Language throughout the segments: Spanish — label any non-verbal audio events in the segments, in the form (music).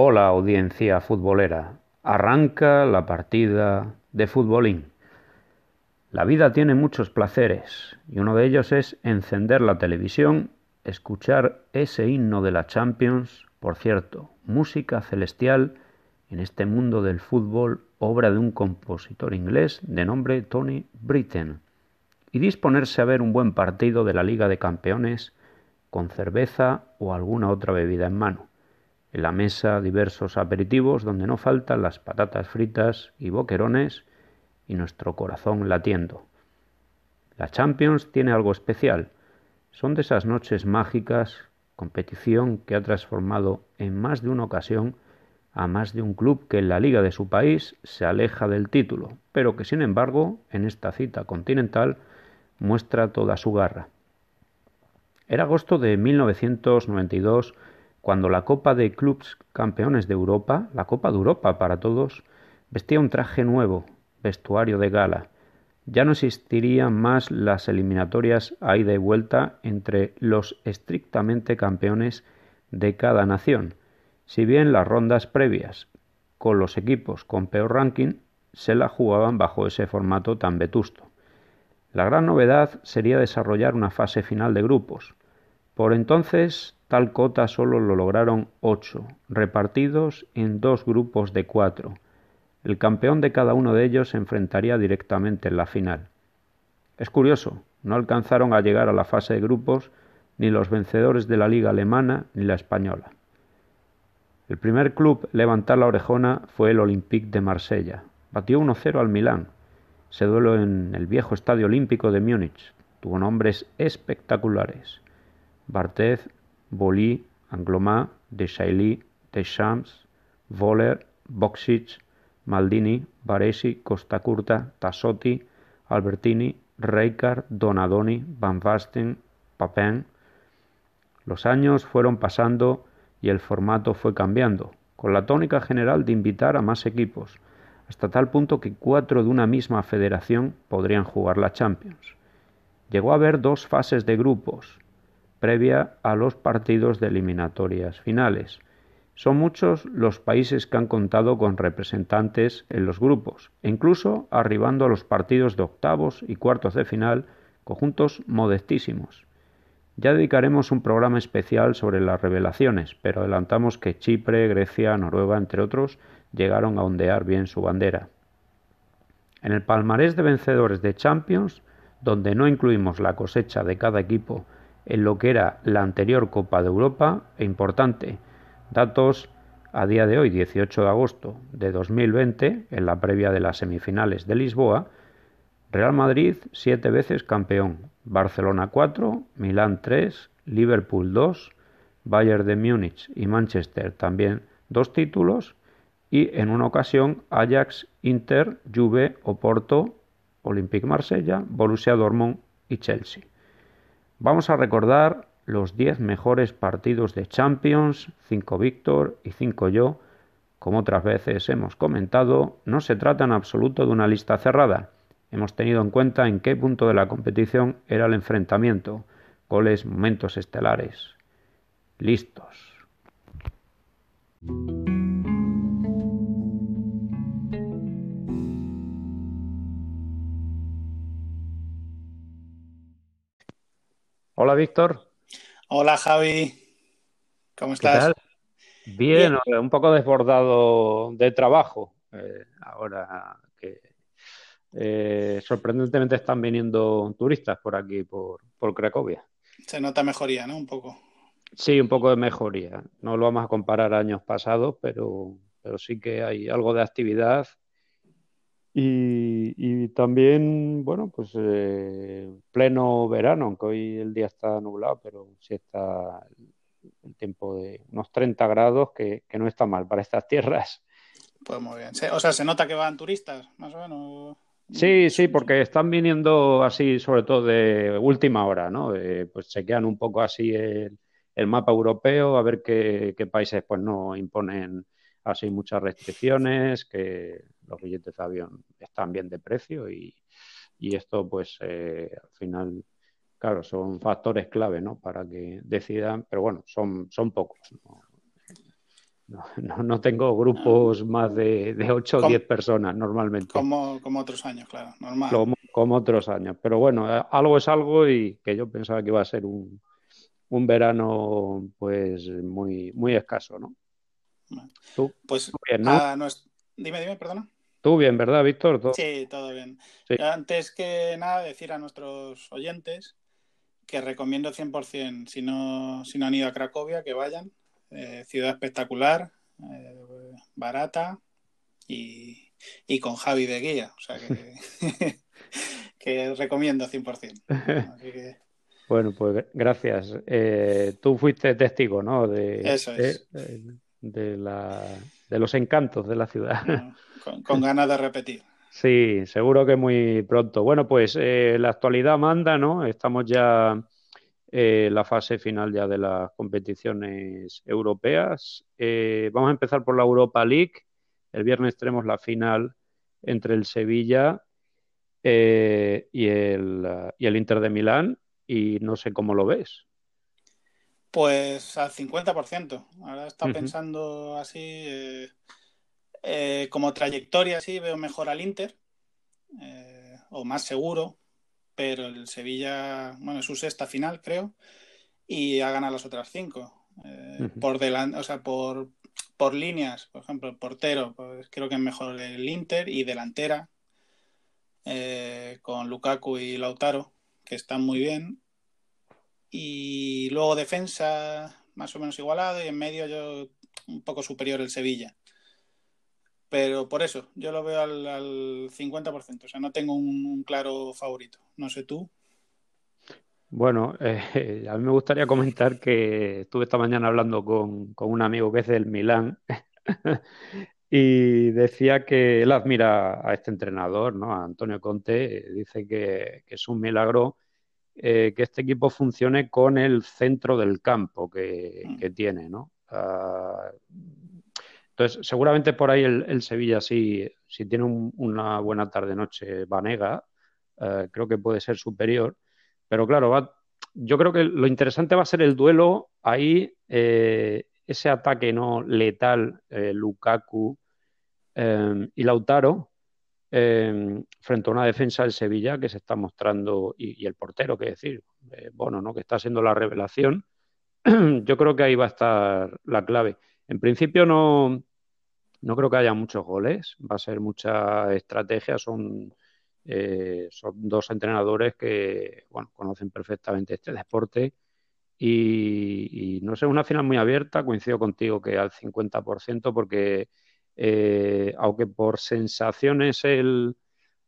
Hola audiencia futbolera, arranca la partida de futbolín. La vida tiene muchos placeres y uno de ellos es encender la televisión, escuchar ese himno de la Champions, por cierto, música celestial en este mundo del fútbol, obra de un compositor inglés de nombre Tony Britten, y disponerse a ver un buen partido de la Liga de Campeones con cerveza o alguna otra bebida en mano. En la mesa diversos aperitivos donde no faltan las patatas fritas y boquerones y nuestro corazón latiendo. La Champions tiene algo especial. Son de esas noches mágicas, competición que ha transformado en más de una ocasión a más de un club que en la liga de su país se aleja del título, pero que sin embargo en esta cita continental muestra toda su garra. Era agosto de 1992 cuando la Copa de Clubs Campeones de Europa, la Copa de Europa para todos, vestía un traje nuevo, vestuario de gala. Ya no existirían más las eliminatorias a ida y vuelta entre los estrictamente campeones de cada nación, si bien las rondas previas, con los equipos con peor ranking, se la jugaban bajo ese formato tan vetusto. La gran novedad sería desarrollar una fase final de grupos. Por entonces Tal cota solo lo lograron ocho, repartidos en dos grupos de cuatro. El campeón de cada uno de ellos se enfrentaría directamente en la final. Es curioso, no alcanzaron a llegar a la fase de grupos ni los vencedores de la liga alemana ni la española. El primer club levantar la orejona fue el Olympique de Marsella. Batió 1-0 al Milán. Se duelo en el viejo estadio olímpico de Múnich. Tuvo nombres espectaculares. Barthez, Bolí, Anglomà, Desailly, Deschamps, Voller, Boxic, Maldini, Baresi, Costa Curta, Tassotti, Albertini, Rijkaard, Donadoni, Van Basten, Papin. Los años fueron pasando y el formato fue cambiando, con la tónica general de invitar a más equipos, hasta tal punto que cuatro de una misma federación podrían jugar la Champions. Llegó a haber dos fases de grupos, previa a los partidos de eliminatorias finales. Son muchos los países que han contado con representantes en los grupos, e incluso arribando a los partidos de octavos y cuartos de final, conjuntos modestísimos. Ya dedicaremos un programa especial sobre las revelaciones, pero adelantamos que Chipre, Grecia, Noruega, entre otros, llegaron a ondear bien su bandera. En el palmarés de vencedores de Champions, donde no incluimos la cosecha de cada equipo en lo que era la anterior Copa de Europa e importante. Datos a día de hoy, 18 de agosto de 2020, en la previa de las semifinales de Lisboa, Real Madrid siete veces campeón, Barcelona 4, Milán 3, Liverpool 2, Bayern de Múnich y Manchester también dos títulos y en una ocasión Ajax, Inter, Juve, Oporto, Olympique Marsella, Borussia Dortmund y Chelsea. Vamos a recordar los 10 mejores partidos de Champions, 5 Víctor y 5 yo. Como otras veces hemos comentado, no se trata en absoluto de una lista cerrada. Hemos tenido en cuenta en qué punto de la competición era el enfrentamiento, goles, momentos estelares. Listos. Hola, Víctor. Hola, Javi. ¿Cómo estás? Bien, un poco desbordado de trabajo. Eh, ahora que eh, sorprendentemente están viniendo turistas por aquí, por, por Cracovia. Se nota mejoría, ¿no? Un poco. Sí, un poco de mejoría. No lo vamos a comparar a años pasados, pero, pero sí que hay algo de actividad y, también, bueno, pues eh, pleno verano, aunque hoy el día está nublado, pero sí está el tiempo de unos 30 grados, que, no está mal para estas tierras. Pues muy bien. O sea, se nota que van turistas, más o menos. Sí, sí, porque están viniendo así, sobre todo de última hora, ¿no? pues se quedan un poco así el, el mapa europeo, a ver qué, qué, países pues no imponen así muchas restricciones, que los billetes de avión están bien de precio y, esto pues eh, al final, claro, son factores clave ¿no? para que decidan, pero bueno, son, son pocos. No, no, no tengo grupos más de, de 8 o Com- 10 personas normalmente, Como, como otros años, claro, normal. como, como otros años. Pero bueno, eh, algo es algo y que yo pensaba que iba a ser un, un verano pues muy, muy escaso, ¿no? Tú, Pues tú bien, ¿no? a nues- Dime, dime, perdona. Tú bien, ¿verdad, Víctor? Todo- Sí, todo bien. Sí. Antes que nada, decir a nuestros oyentes que recomiendo 100%, si no, si no han ido a Cracovia, que vayan. Eh, ciudad espectacular, eh, barata y, y con Javi de guía. O sea que, (laughs) que recomiendo 100%. (laughs) Así que Bueno, pues gracias. Eh, tú fuiste testigo, ¿no? De, Eso es. de, de la, de los encantos de la ciudad. con, con ganas de repetir. Sí, seguro que muy pronto. Bueno, pues eh, la actualidad manda, ¿no? Estamos ya eh, en la fase final ya de las competiciones europeas. Eh, vamos a empezar por la Europa League. El viernes tenemos la final entre el Sevilla eh, y el, y el Inter de Milán. Y no sé cómo lo ves. Pues al 50%. Ahora está pensando así. eh, eh, como trayectoria, sí, veo mejor al Inter. eh, o más seguro. Pero el Sevilla, bueno, es su sexta final, creo. Y ha ganado las otras cinco. Eh. Por delante, o sea, por, por líneas, por ejemplo, el portero, pues creo que es mejor el Inter. Y delantera, eh, con Lukaku y Lautaro, que están muy bien. Y luego defensa más o menos igualado y en medio yo un poco superior el Sevilla. Pero por eso, yo lo veo al, al 50%, o sea, no tengo un, claro favorito. No sé tú. Bueno, (laughs) eh, a mí me gustaría comentar que estuve esta mañana hablando con, con un amigo que es del Milán (laughs) y decía que él admira a este entrenador, ¿no? A Antonio Conte, dice que, que es un milagro eh, que este equipo funcione con el centro del campo que, que tiene, ¿no? Ah, entonces, seguramente por ahí el, el Sevilla, si, si tiene un- una buena tarde-noche Vanega, eh, creo que puede ser superior. Pero claro, va- yo creo que lo interesante va a ser el duelo ahí, eh, ese ataque no letal, eh, Lukaku y Lautaro, eh, frente a una defensa del Sevilla que se está mostrando, y, el portero, que decir, eh, Bono, ¿no? que está siendo la revelación. (clears throat) Yo creo que ahí va a estar la clave. En principio no, no creo que haya muchos goles, va a ser mucha estrategia, son, eh, son dos entrenadores que bueno, conocen perfectamente este deporte y, y no sé, una final muy abierta, coincido contigo que al 50% porque eh, aunque por sensaciones el,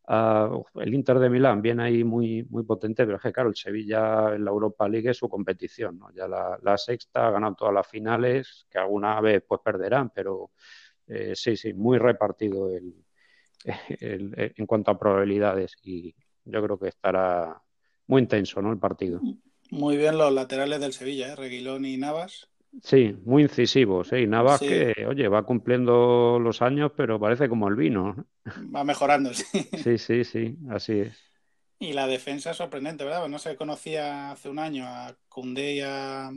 uh, el Inter de Milán viene ahí muy, muy potente, pero es que claro, el Sevilla en la Europa League es su competición, ¿no? Ya la, la sexta, ha ganado todas las finales, que alguna vez pues perderán, pero eh, sí, sí, muy repartido el, (laughs) el, en cuanto a probabilidades y yo creo que estará muy intenso, ¿no? El partido. Muy bien los laterales del Sevilla, ¿eh? Reguilón y Navas. Sí, muy incisivos, ¿eh? Y Navas sí. que, oye, va cumpliendo los años, pero parece como el vino. Va mejorando, sí. Sí, sí, sí, así es. Y la defensa es sorprendente, ¿verdad? Pues no se conocía hace un año a Cundé y a,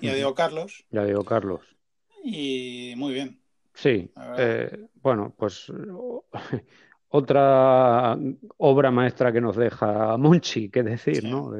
y a Diego Carlos. Y a Diego Carlos. Y muy bien. Sí, eh, bueno, pues (laughs) otra obra maestra que nos deja Monchi, que decir, sí. ¿no?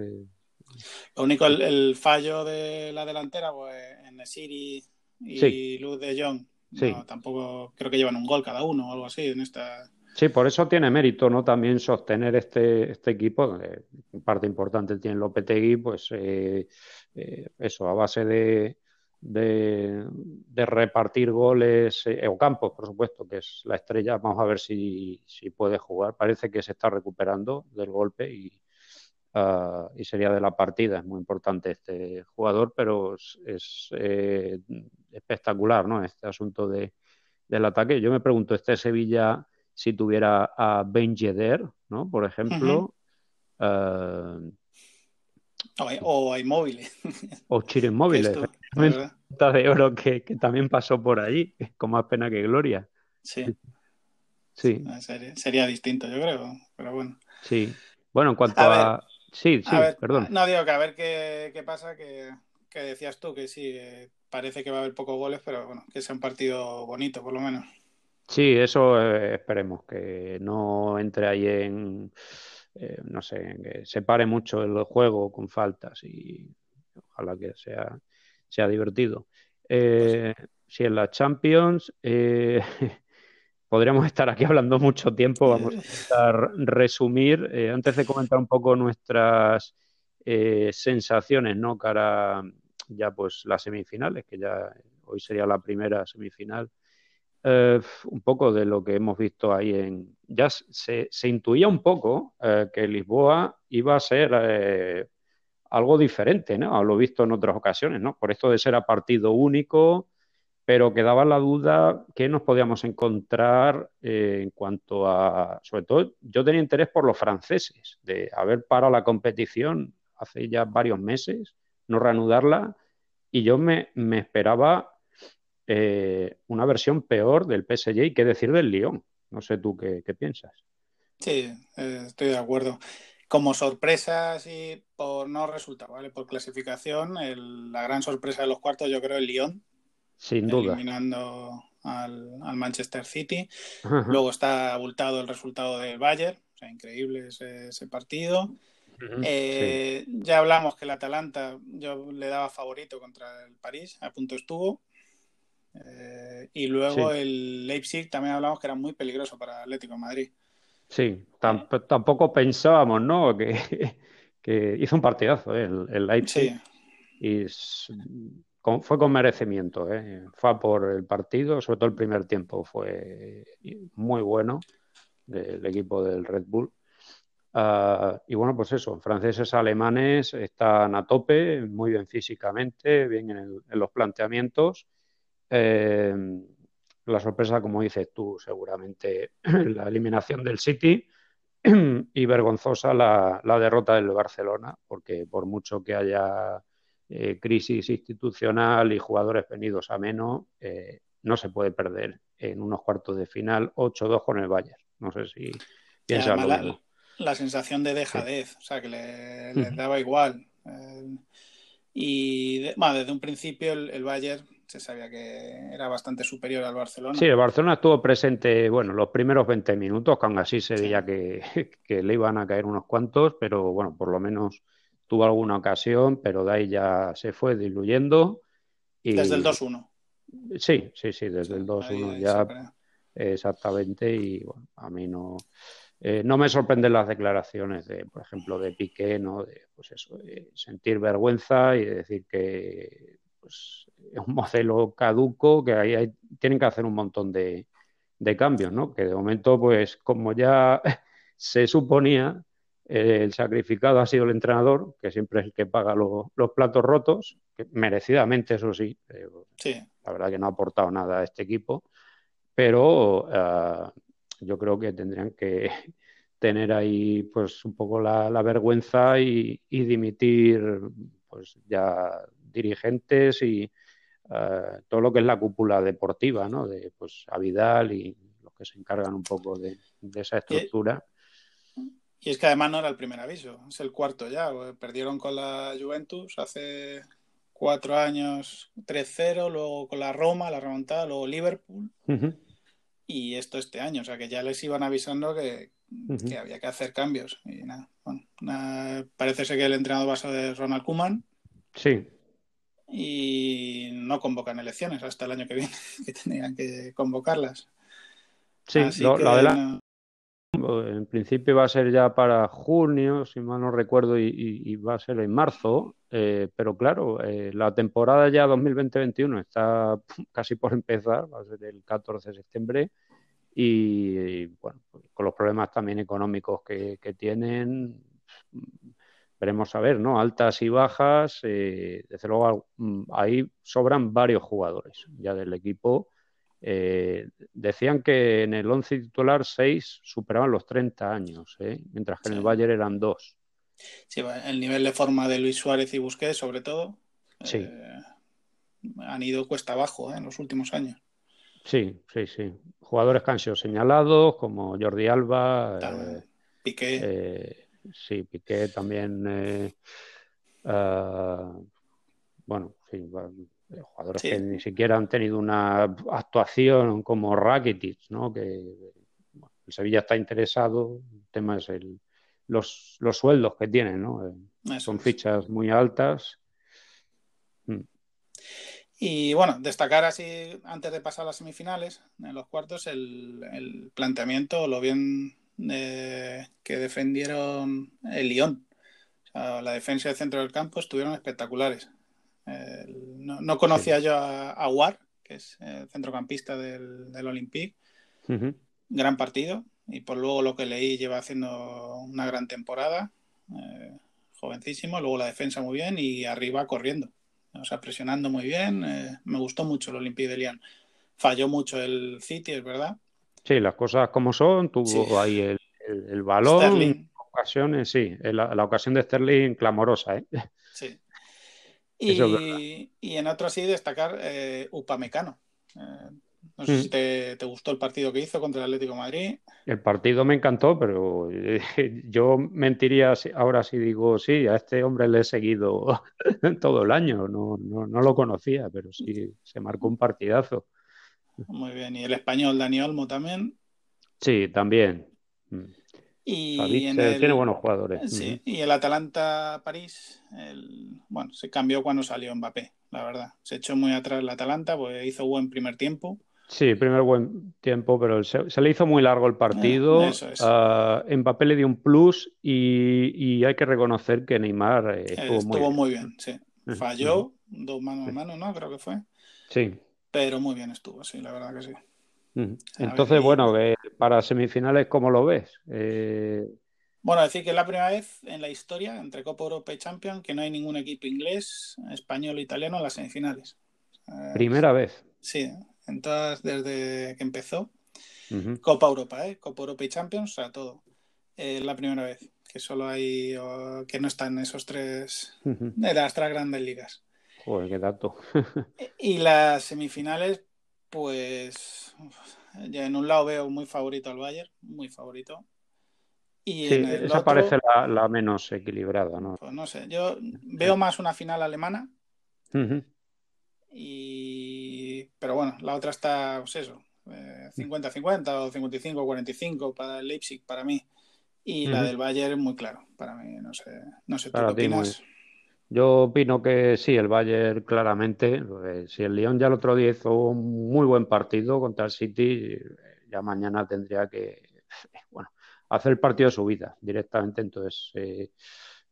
Lo único, el, el, fallo de la delantera, pues en Siri y sí. Luz de no, sí. tampoco creo que llevan un gol cada uno o algo así en esta. Sí, por eso tiene mérito, ¿no? También sostener este, este equipo, eh, parte importante tiene Lopetegui, pues eh, eh, eso, a base de, de, de repartir goles, eh, o Campos, por supuesto, que es la estrella, vamos a ver si, si puede jugar, parece que se está recuperando del golpe y, Uh, y sería de la partida. Es muy importante este jugador, pero es, eh, espectacular, ¿no? Este asunto de, del ataque. Yo me pregunto, este Sevilla, si tuviera a Ben Yedder, ¿no? Por ejemplo. Uh -huh. uh, o, a Inmóvil. O Chiro Inmóvil. (laughs) de oro que, que, también pasó por allí, con más pena que gloria. Sí. Sí. Sería, sería distinto, yo creo, pero bueno. Sí. Bueno, en cuanto a, a... Sí, sí, ver, perdón. No digo que a ver qué, qué pasa, que, que, decías tú, que sí, eh, parece que va a haber pocos goles, pero bueno, que sea un partido bonito, por lo menos. Sí, eso eh, esperemos, que no entre ahí en, eh, no sé, que separe mucho el juego con faltas y ojalá que sea, sea divertido. Eh, si en la Champions, (laughs) podríamos estar aquí hablando mucho tiempo, vamos a intentar resumir. antes de comentar un poco nuestras sensaciones, ¿no? Cara ya pues las semifinales, que ya hoy sería la primera semifinal eh, un poco de lo que hemos visto ahí en... Ya se, intuía un poco eh, que Lisboa iba a ser eh, algo diferente, ¿no? A lo visto en otras ocasiones, ¿no? Por esto de ser a partido único, pero quedaba la duda que nos podíamos encontrar en cuanto a... Sobre todo, yo tenía interés por los franceses, de haber parado la competición hace ya varios meses, no reanudarla, y yo me, me esperaba eh, una versión peor del PSG y qué decir del Lyon. No sé tú qué, piensas. Sí, eh, estoy de acuerdo. Como sorpresa, sí, por no resultado, ¿vale? Por clasificación, la gran sorpresa de los cuartos, yo creo, el Lyon. Sin duda. Eliminando al, Manchester City. Luego está abultado el resultado del Bayern. O sea, increíble ese, partido. Eh, ya hablamos que el Atalanta yo le daba favorito contra el París, a punto estuvo. Eh, y luego el Leipzig también hablamos que era muy peligroso para Atlético de Madrid. Sí, tampoco pensábamos, ¿no? (laughs) Que, hizo un partidazo ¿eh? el, Leipzig. Y fue con merecimiento, ¿eh? Fue por el partido, sobre todo el primer tiempo fue muy bueno del equipo del Red Bull. Ah, y bueno, pues eso, franceses, alemanes están a tope, muy bien físicamente, bien en los planteamientos eh, la sorpresa, como dices tú, seguramente (clears throat) la eliminación del City (clears throat) y vergonzosa la, derrota del Barcelona, porque por mucho que haya eh, crisis institucional y jugadores venidos a menos, eh, no se puede perder en unos cuartos de final 8-2 con el Bayern. No sé si piensas lo la, la, sensación de dejadez, o sea, que le, daba igual. y desde un principio el, el Bayern se sabía que era bastante superior al Barcelona. Sí, el Barcelona estuvo presente, bueno, los primeros 20 minutos, que aún así se veía (laughs) que, le iban a caer unos cuantos, pero bueno, por lo menos tuvo alguna ocasión, pero de ahí ya se fue diluyendo. Y... Desde el 2-1. Sí, sí, sí, desde el 2-1 ya. Exactamente, y bueno, a mí no. Eh, no me sorprenden las declaraciones de, por ejemplo, de Piqué, ¿no? De, pues eso, de sentir vergüenza y decir que pues, es un modelo caduco que ahí tienen que hacer un montón de, cambios, ¿no? Que de momento, pues como ya (laughs) se suponía, el sacrificado ha sido el entrenador, que siempre es el que paga los platos rotos, merecidamente, eso sí, sí. La verdad que no ha aportado nada a este equipo, pero eh, yo creo que tendrían que (laughs) tener ahí pues un poco la, vergüenza y, y, dimitir pues ya dirigentes y eh, todo lo que es la cúpula deportiva, ¿no? De pues a Vidal y los que se encargan un poco de, esa estructura. Y, es que además no era el primer aviso, es el cuarto ya. Perdieron con la Juventus hace cuatro años 3-0, luego con la Roma, la remontada, luego Liverpool. Y esto este año, o sea que ya les iban avisando que, había que hacer cambios. Y nada, parece ser que el entrenador va a ser Ronald Kuman. Sí, y no convocan elecciones hasta el año que viene, (laughs) que tenían que convocarlas. Sí, la en principio va a ser ya para junio, si mal no recuerdo, y, va a ser en marzo, eh, pero claro, eh, la temporada ya 2020-21 está (laughs) casi por empezar, va a ser el 14 de septiembre, y, bueno, con los problemas también económicos que, que tienen, veremos a ver, ¿no? Altas y bajas, eh, desde luego mm, ahí sobran varios jugadores ya del equipo. Eh, decían que en el 11 titular 6 superaban los 30 años, ¿eh? mientras que en el Bayern eran 2. Sí, el nivel de forma de Luis Suárez y Busquets, sobre todo, sí. han ido cuesta abajo en los últimos años. Sí, sí, sí. Jugadores que han sido señalados, como Jordi Alba, Piqué. Sí, Piqué también. Eh, ah, bueno, sí, jugadores que ni siquiera han tenido una actuación como Rakitic, ¿no? Que el Sevilla está interesado, el tema es el, los, sueldos que tienen, ¿no? Eh, son fichas muy altas. Mm. Y bueno, destacar así, antes de pasar a las semifinales, en los cuartos, el, planteamiento, lo bien eh, que defendieron el Lyon. la defensa y el centro del campo estuvieron espectaculares. No, conocía yo a, a, War, que es el centrocampista del, del Olympique. Gran partido, y por luego lo que leí lleva haciendo una gran temporada, eh, jovencísimo, luego la defensa muy bien y arriba corriendo, o sea, presionando muy bien, eh, me gustó mucho el Olympique de Lyon. Falló mucho el City, es verdad. Sí, las cosas como son, tuvo ahí el, el, balón, en ocasiones, sí, la, la, ocasión de Sterling clamorosa, ¿eh? Sí. Y, y en otro sí destacar eh, Upamecano. Eh, no sé si mm. te, gustó el partido que hizo contra el Atlético Madrid. El partido me encantó, pero eh, yo mentiría ahora si digo, sí, a este hombre le he seguido (laughs) todo el año, no, lo conocía, pero sí, se marcó un partidazo. Muy bien, y el español Dani Olmo también. Sí, también. Mm. Y tiene buenos jugadores. Sí, y el Atalanta-París, bueno, se cambió cuando salió Mbappé, la verdad. Se echó muy atrás el Atalanta, pues hizo buen primer tiempo Sí, primer buen tiempo, pero se, le hizo muy largo el partido. Eso es. Uh, Mbappé le dio un plus y, hay que reconocer que Neymar eh, estuvo, muy, bien. sí. Falló, dos manos a mano, ¿no? Creo que fue. Sí. Pero muy bien estuvo, sí, la verdad que sí. Entonces, bueno, para semifinales, ¿cómo lo ves? Eh... Bueno, decir que es la primera vez en la historia entre Copa Europa y Champions que no hay ningún equipo inglés, español o italiano en las semifinales. Primera vez. Sí, en todas desde que empezó. Copa Europa, ¿eh? Copa Europa y Champions, o sea, todo. Es la primera vez que solo hay, que no están esos tres, de las tres grandes ligas. Joder, qué dato. (laughs) y las semifinales, pues, ya en un lado veo muy favorito al Bayern, muy favorito. Y sí, esa parece la, menos equilibrada, ¿no? Pues no sé, yo veo más una final alemana. Y... Pero bueno, la otra está, pues eso, 50-50 eh, o 55-45 para el Leipzig, para mí. Y la del Bayern, muy claro, para mí. No sé, no sé ¿tú qué opinas? Yo opino que sí, el Bayern claramente. Si el Lyon ya el otro día hizo un muy buen partido contra el City, ya mañana tendría que (laughs) bueno, hacer el partido de su vida directamente. Entonces, eh,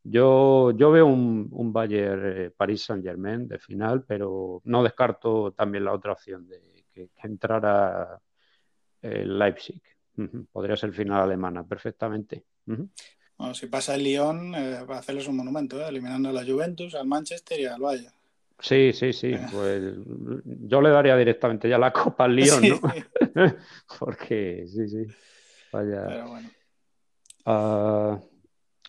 yo, yo veo un, un Bayern eh, París Saint Germain de final, pero no descarto también la otra opción de que, entrara el Leipzig. Podría ser final alemana, perfectamente. Bueno, si pasa el Lyon, eh, va a hacerles un monumento, ¿eh? eliminando a la Juventus, al Manchester y al Bayern. Sí, sí, sí. Pues yo le daría directamente ya la copa al Lyon, ¿no? (laughs) Porque, sí, sí. Vaya. Pero bueno. Ah,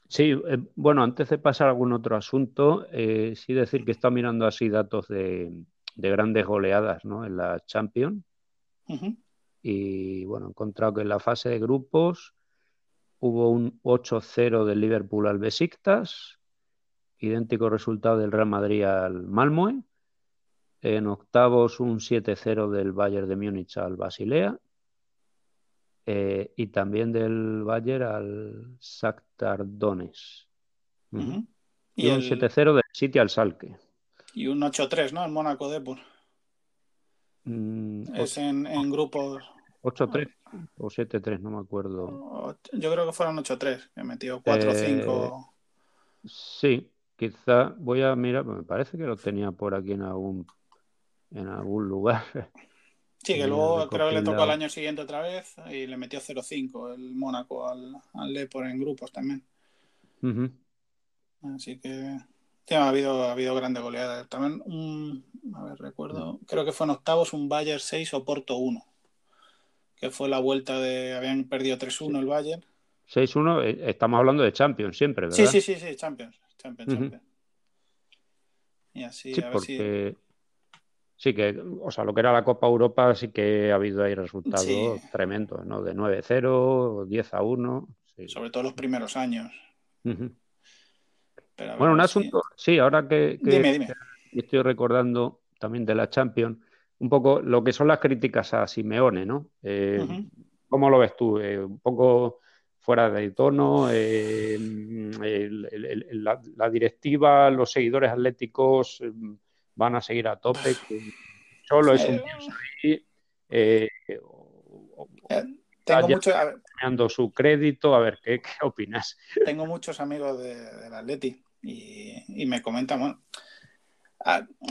Sí, eh, bueno, antes de pasar a algún otro asunto, eh, sí decir que está mirando así datos de, grandes goleadas ¿no? en la Champions. Y bueno, he encontrado que en la fase de grupos hubo un 8-0 del Liverpool al Besiktas, idéntico resultado del Real Madrid al Malmö. En octavos un 7-0 del Bayern de Múnich al Basilea eh, y también del Bayern al Shakhtar Donetsk. Y, un 7-0 del City al Salque. Y un 8-3, ¿no? El Mónaco Depor. Mm, es en, en grupos. 8-3 o 7-3, no me acuerdo. Yo creo que fueron 8-3, que metió 4-5. Eh, sí, quizá voy a mirar, me parece que lo tenía por aquí en algún en algún lugar. (laughs) Sí, que (laughs) luego creo que le tocó al año siguiente otra vez y le metió 0-5 el Mónaco al, al Depor en grupos también. Así que ha, habido, ha habido grandes goleadas. También, un, a ver, recuerdo, creo que fue en octavos un Bayern 6 o Porto 1, que fue la vuelta de, habían perdido 3-1 el Bayern. 6-1, eh, estamos hablando de Champions siempre, ¿verdad? Sí, sí, sí, sí, Champions. Champions, Champions. Y así, a ver porque... si sí que, o sea, lo que era la Copa Europa sí que ha habido ahí resultados tremendos, ¿no? De 9-0, 10-1. Sobre todo los primeros años. bueno, un asunto, sí, ahora que, estoy recordando, también de la Champions, un poco lo que son las críticas a Simeone, ¿no? Eh, ¿Cómo lo ves tú? un poco fuera de tono, la, directiva, los seguidores atléticos van a seguir a tope, solo es un ahí, tengo mucho, su crédito, a ver, ¿qué, opinas? Tengo muchos amigos del Atleti y, me comentan, bueno,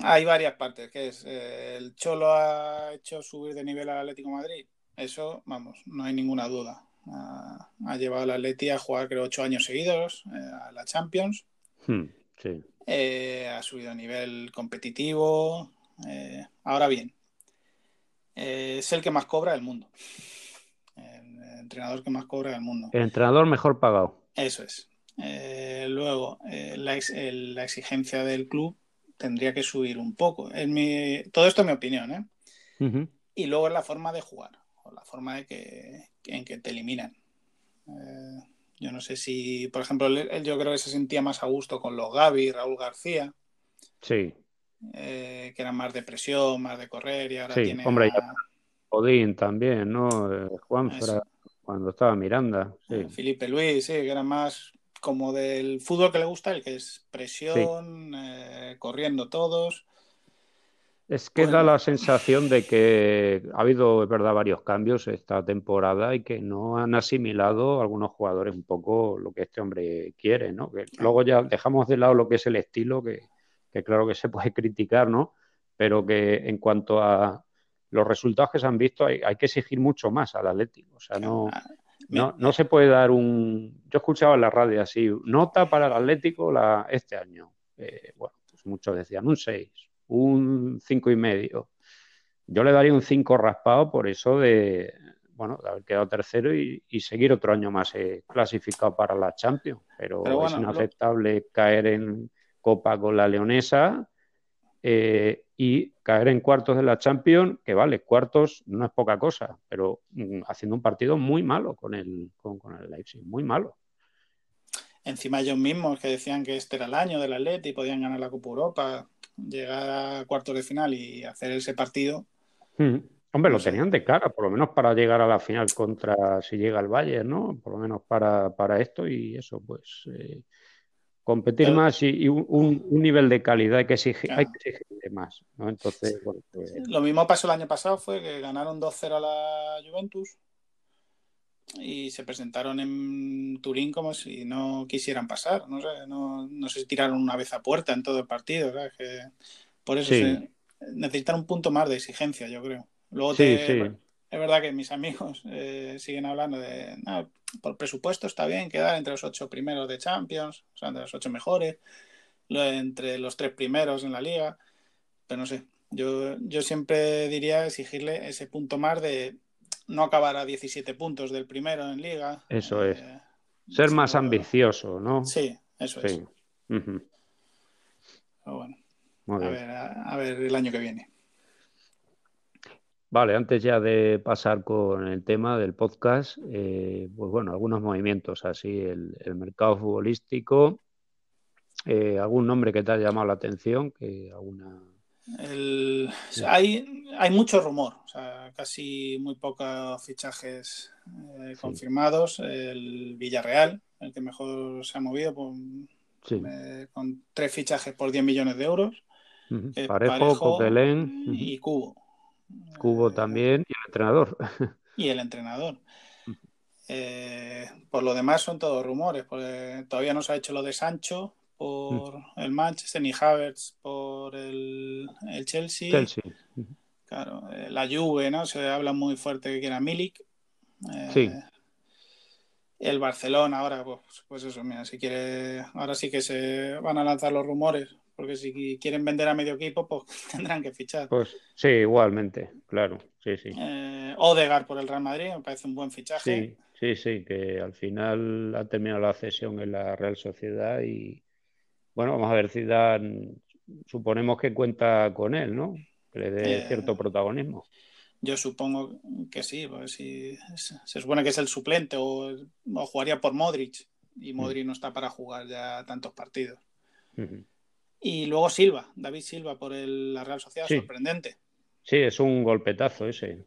hay varias partes, que es eh, el Cholo ha hecho subir de nivel al Atlético Madrid, eso, vamos, no hay ninguna duda. Ha, llevado al Atleti a jugar, creo, ocho años seguidos eh, a la Champions. Hmm, sí. Eh, ha subido a nivel competitivo. ahora bien, es el que más cobra del mundo entrenador que más cobra del mundo. El entrenador mejor pagado. Eso es. Luego, la, exigencia del club tendría que subir un poco. mi, todo esto es mi opinión, ¿eh? Y luego es la forma de jugar, o la forma de que, en que te eliminan. yo no sé si, por ejemplo, él, yo creo que se sentía más a gusto con los Gaby, Raúl García. Sí. que eran más de presión, más de correr y ahora sí, tiene. Hombre, Odín también, ¿no? Juan cuando estaba Miranda. Sí. Eh, Felipe Luis, sí, que era más como del fútbol que le gusta, el que es presión, eh, corriendo todos. Es que da la sensación de que ha habido, es verdad, varios cambios esta temporada y que no han asimilado algunos jugadores un poco lo que este hombre quiere, ¿no? Que luego ya dejamos de lado lo que es el estilo, que, que claro que se puede (laughs) criticar, ¿no? Pero que en cuanto a los resultados que se han visto hay, que exigir mucho más al Atlético. O sea, no, no, no, se puede dar un... Yo escuchaba en la radio así, nota para el Atlético la, este año. Eh, bueno, pues muchos decían un 6, un cinco y medio. Yo le daría un 5 raspado por eso de, bueno, de haber quedado tercero y, seguir otro año más eh, clasificado para la Champions. Pero, es inaceptable caer en Copa con la Leonesa eh, y caer en cuartos de la Champions, que vale, cuartos no es poca cosa, pero mm, haciendo un partido muy malo con el, con, el Leipzig, muy malo. Encima ellos mismos que decían que este era el año del Atleti y podían ganar la Copa Europa, llegar a cuartos de final y hacer ese partido. Mm. Hombre, lo tenían de cara, por lo menos para llegar a la final contra si llega el Bayern, ¿no? Por lo menos para, para esto y eso, pues eh, competir más y, un, nivel de calidad que exigir, hay que exigir más. ¿no? Entonces, pues Lo mismo pasó el año pasado, fue que ganaron 2-0 a la Juventus y se presentaron en Turín como si no quisieran pasar. No sé, no, no sé si tiraron una vez a puerta en todo el partido. Que por eso necesitan un punto más de exigencia, yo creo. Luego te, es verdad que mis amigos eh, siguen hablando de, por presupuesto está bien quedar entre los ocho primeros de Champions, o sea, entre los ocho mejores, entre los tres primeros en la liga, pero no sé, yo, yo siempre diría exigirle ese punto más de no acabar a 17 puntos del primero en liga. Eso es. Eh, Ser más ambicioso, ¿no? Sí, eso es. Pero bueno, a ver, a ver el año que viene. Vale, antes ya de pasar con el tema del podcast, eh, pues bueno, algunos movimientos así, el, mercado futbolístico, eh, algún nombre que te haya llamado la atención, que alguna... hay, hay mucho rumor, o sea, casi muy pocos fichajes eh, confirmados. El Villarreal, el que mejor se ha movido, con, con tres fichajes por 10 millones de euros. Parejo, Parejo y Cubo. Cubo también y el entrenador. (laughs) Y el entrenador. Eh, por lo demás son todos rumores, porque todavía no se ha hecho lo de Sancho por mm. el Manchester ni Havertz por el, Chelsea. Chelsea. Claro, eh, la Juve, ¿no? Se habla muy fuerte que quiera Milik. Eh, sí. El Barcelona ahora, pues, pues eso, mira, si quiere, ahora sí que se van a lanzar los rumores porque si quieren vender a medio equipo, pues (laughs) tendrán que fichar. Pues sí, igualmente, claro, sí, sí. Eh, Odegar por el Real Madrid, me parece un buen fichaje. Sí, sí, sí, que al final ha terminado la cesión en la Real Sociedad y bueno, vamos a ver si dan, suponemos que cuenta con él, ¿no? Que le dé eh, cierto protagonismo. Yo supongo que sí, porque si se supone que es el suplente o, jugaría por Modric y mm. Modric no está para jugar ya tantos partidos. Y luego Silva, David Silva por la Real Sociedad, sorprendente. Sí, es un golpetazo ese.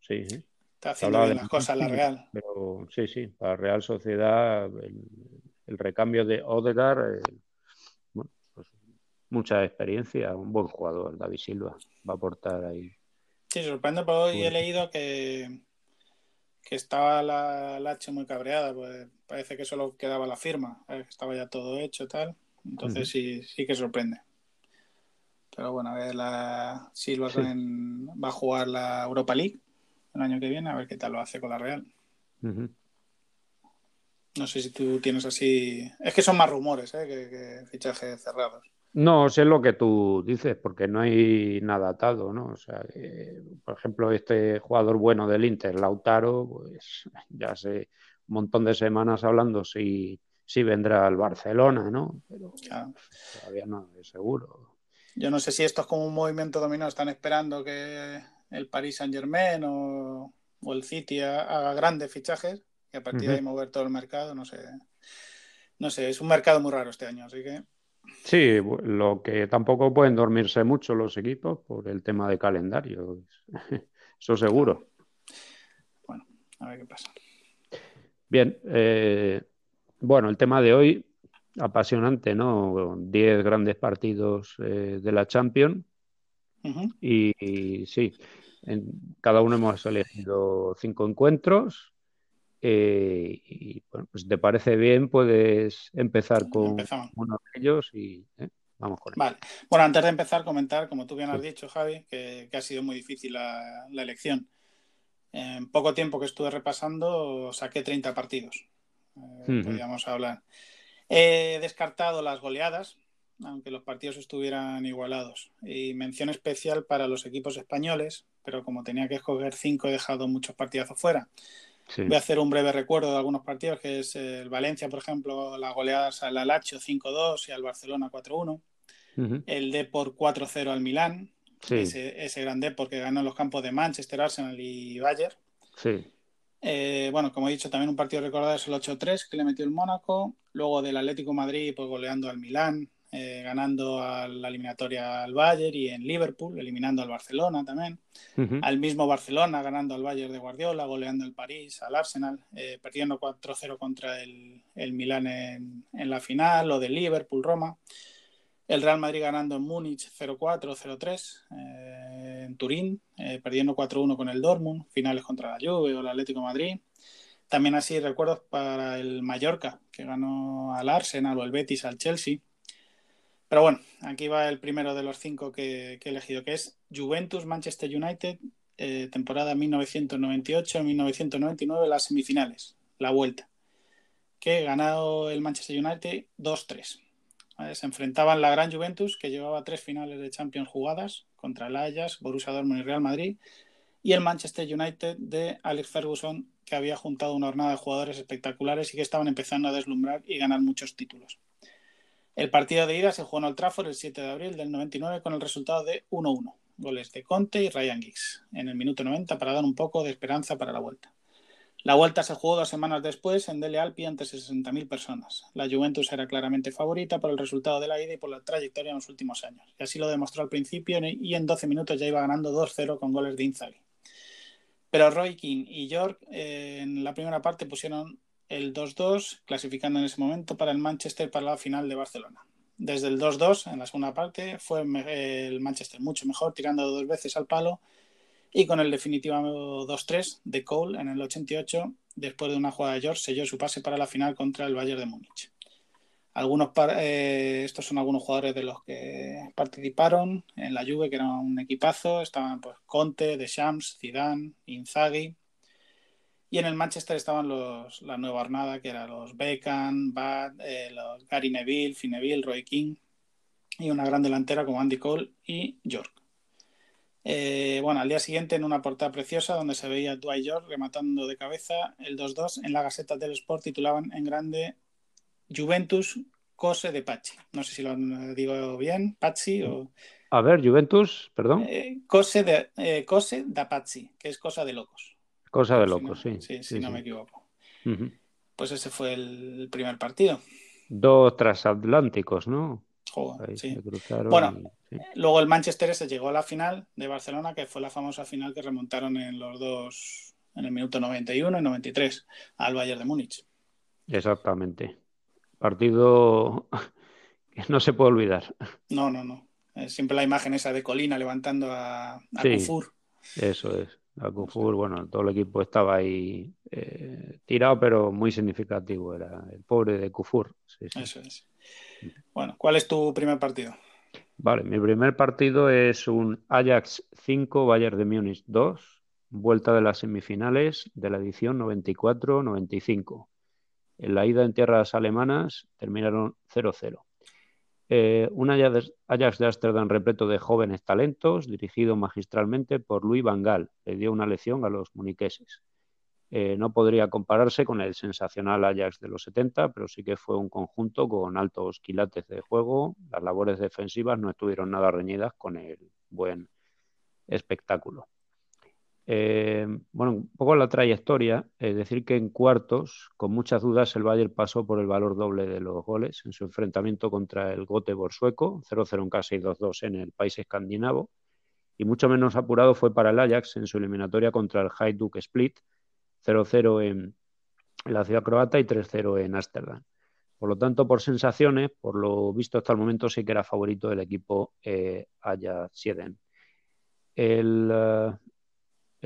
sí, Está haciendo bien las cosas la Real. Pero sí, sí, para Real Sociedad el, recambio de Odegaard, eh, pues, mucha experiencia, un buen jugador, David Silva, va a aportar ahí. Sí, sorprende, pero hoy he leído que, que estaba la, la H muy cabreada, pues parece que solo quedaba la firma, estaba ya todo hecho y tal. Entonces sí, sí que sorprende. Pero bueno, a ver, la Silva va a jugar la Europa League el año que viene, a ver qué tal lo hace con la Real. No sé si tú tienes así. Es que son más rumores ¿eh? que, fichajes cerrados. No, sé lo que tú dices, porque no hay nada atado, ¿no? O sea, por ejemplo, este jugador bueno del Inter, Lautaro, pues ya hace un montón de semanas hablando si sí vendrá al Barcelona, ¿no? Pero todavía no es seguro. Yo no sé si esto es como un movimiento dominó, están esperando que el Paris Saint Germain o, el City haga grandes fichajes y a partir de ahí mover todo el mercado, no sé. No sé, es un mercado muy raro este año, así que. Sí, lo que tampoco pueden dormirse mucho los equipos por el tema de calendario. (laughs) Eso seguro. Bueno, a ver qué pasa. Bien, eh, bueno, el tema de hoy, apasionante, ¿no? Diez grandes partidos eh, de la Champions. y, sí, en, cada uno hemos elegido cinco encuentros. Eh, y bueno, pues si te parece bien, puedes empezar con uno de ellos y eh, vamos con él. Vale. Bueno, antes de empezar, comentar, como tú bien has dicho, Javi, que, ha sido muy difícil la, la elección. En poco tiempo que estuve repasando, saqué 30 partidos eh, podríamos hablar. He descartado las goleadas, aunque los partidos estuvieran igualados. Y mención especial para los equipos españoles, pero como tenía que escoger cinco, he dejado muchos partidazos fuera. Voy a hacer un breve recuerdo de algunos partidos, que es el Valencia, por ejemplo, las goleadas al Alacho 5-2 y al Barcelona 4-1. El Depor 4-0 al Milán. Ese, ese, gran Depor que ganó los campos de Manchester, Arsenal y Bayern. Sí. Eh, bueno, como he dicho, también un partido recordado es el 8-3 que le metió el Mónaco. Luego del Atlético Madrid, pues goleando al Milán, eh, ganando a la eliminatoria al Bayern y en Liverpool, eliminando al Barcelona también. Al mismo Barcelona, ganando al Bayern de Guardiola, goleando al París, al Arsenal, eh, perdiendo 4-0 contra el, el Milán en, en, la final, o de Liverpool-Roma. El Real Madrid ganando en Múnich 0-4, 0-3. Eh, en Turín, eh, perdiendo 4-1 con el Dortmund. Finales contra la Juve o el Atlético Madrid. También así recuerdos para el Mallorca, que ganó al Arsenal o el Betis al Chelsea. Pero bueno, aquí va el primero de los cinco que, he elegido, que es Juventus Manchester United, eh, temporada 1998-1999, las semifinales, la vuelta, que ganado el Manchester United 2-3. Se enfrentaban la gran Juventus, que llevaba tres finales de Champions jugadas contra el Borussia Dortmund y Real Madrid, y el Manchester United de Alex Ferguson, que había juntado una jornada de jugadores espectaculares y que estaban empezando a deslumbrar y ganar muchos títulos. El partido de ida se jugó en Old Trafford el 7 de abril del 99 con el resultado de 1-1, goles de Conte y Ryan Giggs en el minuto 90 para dar un poco de esperanza para la vuelta. La vuelta se jugó dos semanas después en Dele Alpi ante 60.000 personas. La Juventus era claramente favorita por el resultado de la ida y por la trayectoria en los últimos años. Y así lo demostró al principio y en 12 minutos ya iba ganando 2-0 con goles de Inzaghi. Pero Roy King y York eh, en la primera parte pusieron el 2-2, clasificando en ese momento para el Manchester para la final de Barcelona. Desde el 2-2 en la segunda parte fue el Manchester mucho mejor, tirando dos veces al palo y con el definitivo 2-3 de Cole en el 88, después de una jugada de George, selló su pase para la final contra el Bayern de Múnich. Algunos eh, estos son algunos jugadores de los que participaron en la Juve, que era un equipazo. Estaban pues Conte, Deschamps, Zidane, Inzaghi. Y en el Manchester estaban los, la nueva hornada, que eran los Beckham, Bad, eh, los Gary Neville, Fineville, Roy King. Y una gran delantera como Andy Cole y York. Eh, bueno, al día siguiente en una portada preciosa donde se veía a Dwight York rematando de cabeza el 2-2 en la Gaceta del Sport titulaban en grande Juventus Cose de Pachi. No sé si lo digo bien, Pachi o... A ver, Juventus, perdón. Eh, cose, de, eh, cose da Pachi, que es cosa de locos. Cosa de locos, sí. Sí, si no me equivoco. Pues ese fue el primer partido. Dos transatlánticos, ¿no? Bueno, luego el Manchester se llegó a la final de Barcelona, que fue la famosa final que remontaron en los dos, en el minuto 91 y 93 al Bayern de Múnich. Exactamente. Partido (laughs) que no se puede olvidar. No, no, no. siempre la imagen esa de Colina levantando a, a Kufur. Eso es. A Kufur, bueno, todo el equipo estaba ahí eh, tirado, pero muy significativo. Era el pobre de Kufur. Eso es. Bueno, ¿cuál es tu primer partido? Vale, mi primer partido es un Ajax 5, Bayern de Múnich 2, vuelta de las semifinales de la edición 94-95. En la ida en tierras alemanas terminaron 0-0. Eh, un Ajax de Ámsterdam repleto de jóvenes talentos, dirigido magistralmente por Louis Van Gaal, le dio una lección a los muniqueses. Eh, no podría compararse con el sensacional Ajax de los 70, pero sí que fue un conjunto con altos quilates de juego. Las labores defensivas no estuvieron nada reñidas con el buen espectáculo. Eh, bueno, un poco la trayectoria, es decir que en cuartos, con muchas dudas, el Bayern pasó por el valor doble de los goles en su enfrentamiento contra el Göteborg sueco, 0-0 en casa y 2-2 en el país escandinavo, y mucho menos apurado fue para el Ajax en su eliminatoria contra el Hajduk Split, 0-0 en, la ciudad croata y 3-0 en Ámsterdam. Por lo tanto, por sensaciones, por lo visto hasta el momento, sí que era favorito del equipo eh, Ajax. El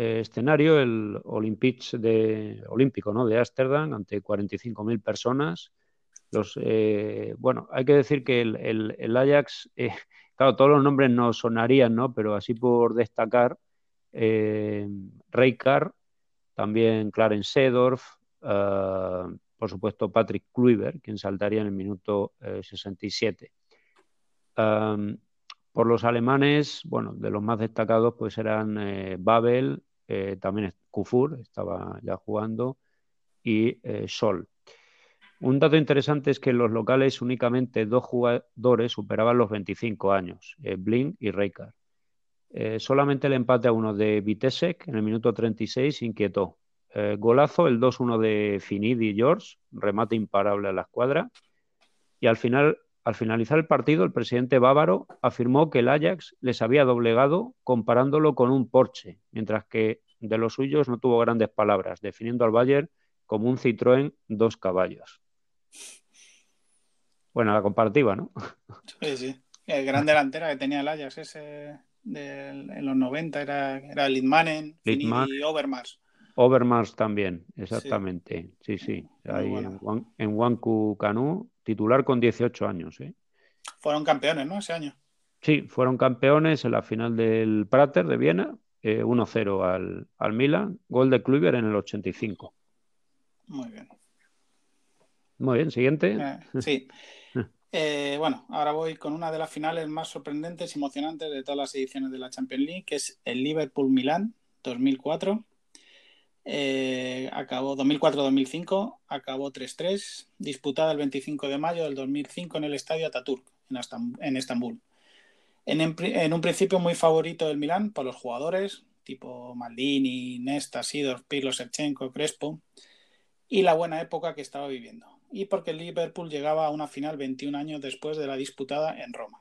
escenario, el Olympics de, olímpico ¿no? de Ámsterdam, ante 45.000 personas. Los, eh, bueno, hay que decir que el, el, Ajax, eh, (laughs) claro, todos los nombres no sonarían, ¿no? pero así por destacar, eh, Rijkaard, también Clarence Seedorf, uh, por supuesto Patrick Kluivert, quien saltaría en el minuto 67. Eh, um, por los alemanes, bueno, de los más destacados pues eran Babel, eh, también Kufur, estaba ya jugando, y eh, Sol. Un dato interesante es que en los locales únicamente dos jugadores superaban los 25 años, Blink y Reykar. Eh, solamente el empate a uno de Vitesek en el minuto 36 inquietó. Eh, golazo, el 2-1 de Finidi George, remate imparable a la escuadra. Y al final, al finalizar el partido, el presidente bávaro afirmó que el Ajax les había doblegado comparándolo con un Porsche, mientras que de los suyos no tuvo grandes palabras, definiendo al Bayern como un Citroën dos caballos. Bueno, la comparativa, ¿no? Sí, sí. El gran delantera que tenía el Ajax ese en los 90 era, era Litmanen y Overmars. Overmars también, exactamente. Sí, sí. Ahí en, en Wanku Canu, titular con 18 años. ¿eh? Fueron campeones, ¿no? Ese año. Sí, fueron campeones en la final del Prater de Viena, 1-0 eh, al, al Milan, gol de Kluivert en el 85. Muy bien. Muy bien, siguiente. Eh, sí. (laughs) Eh, bueno, ahora voy con una de las finales más sorprendentes y emocionantes de todas las ediciones de la Champions League, que es el Liverpool-Milán 2004. Eh, acabó 2004-2005, acabó 3-3, disputada el 25 de mayo del 2005 en el estadio Ataturk, en Estambul. En, un principio muy favorito del Milán por los jugadores, tipo Maldini, Nesta, Sidor, Pirlo, Serchenko, Crespo, y la buena época que estaba viviendo y porque el Liverpool llegaba a una final 21 años después de la disputada en Roma.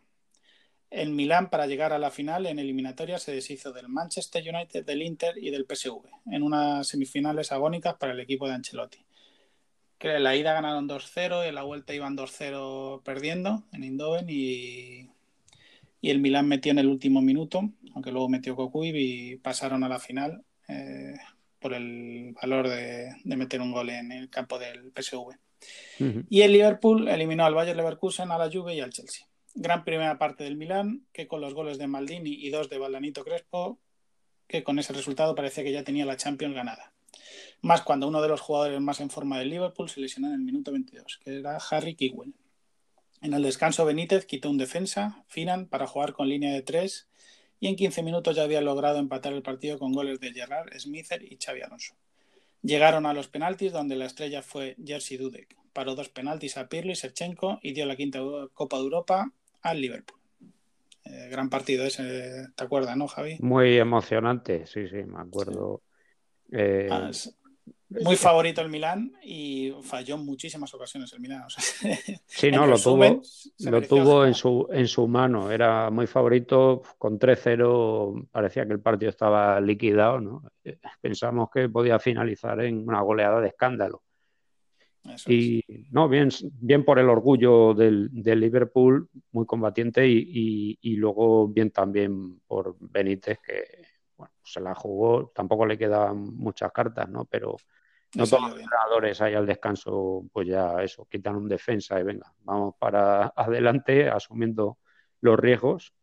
El Milán, para llegar a la final en eliminatoria, se deshizo del Manchester United, del Inter y del PSV, en unas semifinales agónicas para el equipo de Ancelotti. Que en la ida ganaron 2-0 y en la vuelta iban 2-0 perdiendo en Indoven y, y, el Milán metió en el último minuto, aunque luego metió Cocuy y pasaron a la final eh, por el valor de, de meter un gol en el campo del PSV. Y el Liverpool eliminó al Bayern Leverkusen, a la Juve y al Chelsea. Gran primera parte del Milán, que con los goles de Maldini y dos de Baldanito Crespo, que con ese resultado parecía que ya tenía la Champions ganada. Más cuando uno de los jugadores más en forma del Liverpool se lesionó en el minuto 22, que era Harry Kewell. En el descanso Benítez quitó un defensa, Finan, para jugar con línea de tres y en 15 minutos ya había logrado empatar el partido con goles de Gerard, Smither y Xavi Alonso. Llegaron a los penaltis donde la estrella fue Jerzy Dudek. Paró dos penaltis a Pirlo y Serchenko y dio la quinta Copa de Europa al Liverpool. Eh, gran partido ese, ¿te acuerdas, no, Javi? Muy emocionante, sí, sí, me acuerdo. Eh, muy favorito el Milán y falló en muchísimas ocasiones el Milán. (laughs) sí, no, lo tuvo, lo tuvo en su, en su mano. Era muy favorito con 3-0. Parecía que el partido estaba liquidado. ¿no? Pensamos que podía finalizar en una goleada de escándalo. Y no, bien, bien por el orgullo del, Liverpool, muy combatiente, y, y, luego bien también por Benítez, que bueno, se la jugó, tampoco le quedaban muchas cartas, ¿no? Pero no todos los entrenadores ahí al descanso, pues ya eso, quitan un defensa y venga, vamos para (laughs) adelante asumiendo los riesgos.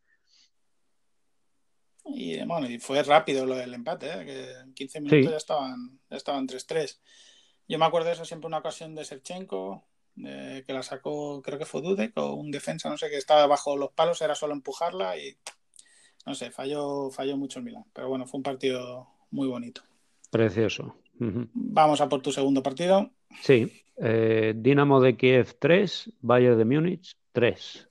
Y bueno, y fue rápido lo del empate, ¿eh? que en 15 minutos ya estaban ya estaban 3-3. Yo me acuerdo de eso siempre una ocasión de Serchenko, que la sacó, creo que fue Dudek o un defensa, no sé, que estaba bajo los palos, era solo empujarla y no sé, falló, falló mucho el Milan. Pero bueno, fue un partido muy bonito. Precioso. Vamos a por tu segundo partido. Sí, eh, Dinamo de Kiev 3, Bayern de Múnich 3.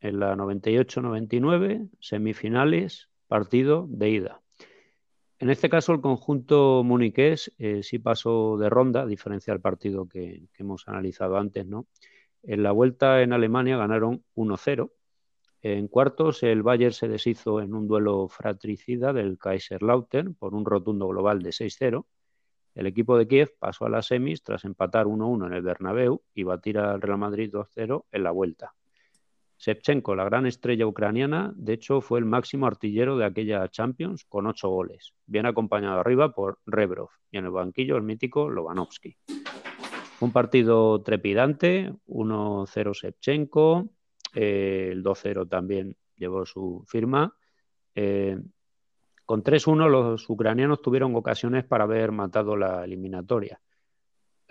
En la 98-99, semifinales, partido de ida. En este caso, el conjunto muniqués eh, sí pasó de ronda, a diferencia del partido que, que, hemos analizado antes. ¿no? En la vuelta en Alemania ganaron 1-0. En cuartos, el Bayern se deshizo en un duelo fratricida del Kaiserlautern por un rotundo global de 6-0. El equipo de Kiev pasó a las semis tras empatar 1-1 en el Bernabéu y batir al Real Madrid 2-0 en la vuelta. Shevchenko, la gran estrella ucraniana, de hecho fue el máximo artillero de aquella Champions con ocho goles, bien acompañado arriba por Rebrov y en el banquillo el mítico Lobanovsky. Un partido trepidante, 1-0 Shevchenko, eh, el 2-0 también llevó su firma. Eh, con 3-1 los ucranianos tuvieron ocasiones para haber matado la eliminatoria.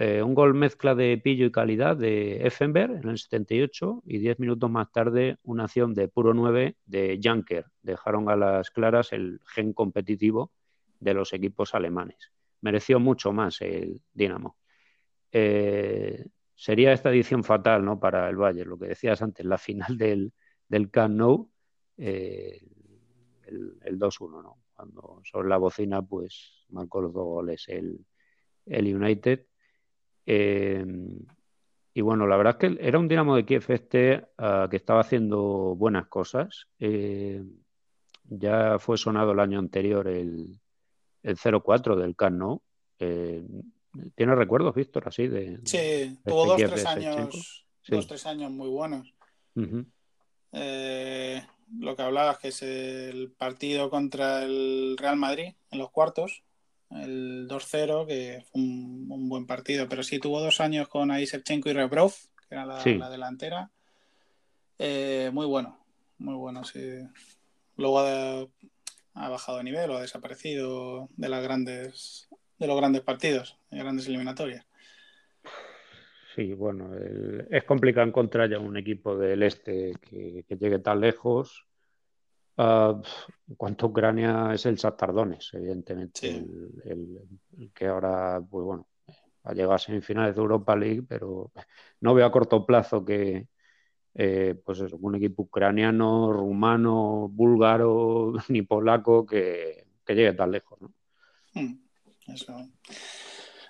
Eh, un gol mezcla de pillo y calidad de Effenberg en el 78 y 10 minutos más tarde una acción de puro 9 de Janker. Dejaron a las claras el gen competitivo de los equipos alemanes. Mereció mucho más el Dinamo. Eh, sería esta edición fatal ¿no? para el Bayern, lo que decías antes, la final del, del Camp Nou, eh, el, el 2-1, ¿no? cuando sobre la bocina pues marcó los dos goles el, el United. Eh, y bueno, la verdad es que era un Dinamo de Kiev este uh, que estaba haciendo buenas cosas. Eh, ya fue sonado el año anterior el, el 0-4 del Camp Nou. Eh, ¿Tienes recuerdos, Víctor, así de...? Sí, tuvo dos, tres años, sí. dos, tres años muy buenos. Uh -huh. eh, lo que hablabas, que es el partido contra el Real Madrid en los cuartos, el 2-0, que fue un, un, buen partido, pero sí tuvo dos años con Aisevchenko y Rebrov, que era la, sí. la delantera. Eh, muy bueno, muy bueno, sí. Luego ha, ha, bajado de nivel o ha desaparecido de las grandes de los grandes partidos, de grandes eliminatorias. Sí, bueno, el, es complicado encontrar ya un equipo del este que, que llegue tan lejos. Uh, en cuanto a Ucrania es el Satardones, evidentemente, sí. el, el, el, que ahora, pues bueno, ha llegado a semifinales de Europa League, pero no veo a corto plazo que, eh, pues eso, un equipo ucraniano, rumano, búlgaro, (laughs) ni polaco que, que llegue tan lejos, ¿no? Hmm, eso.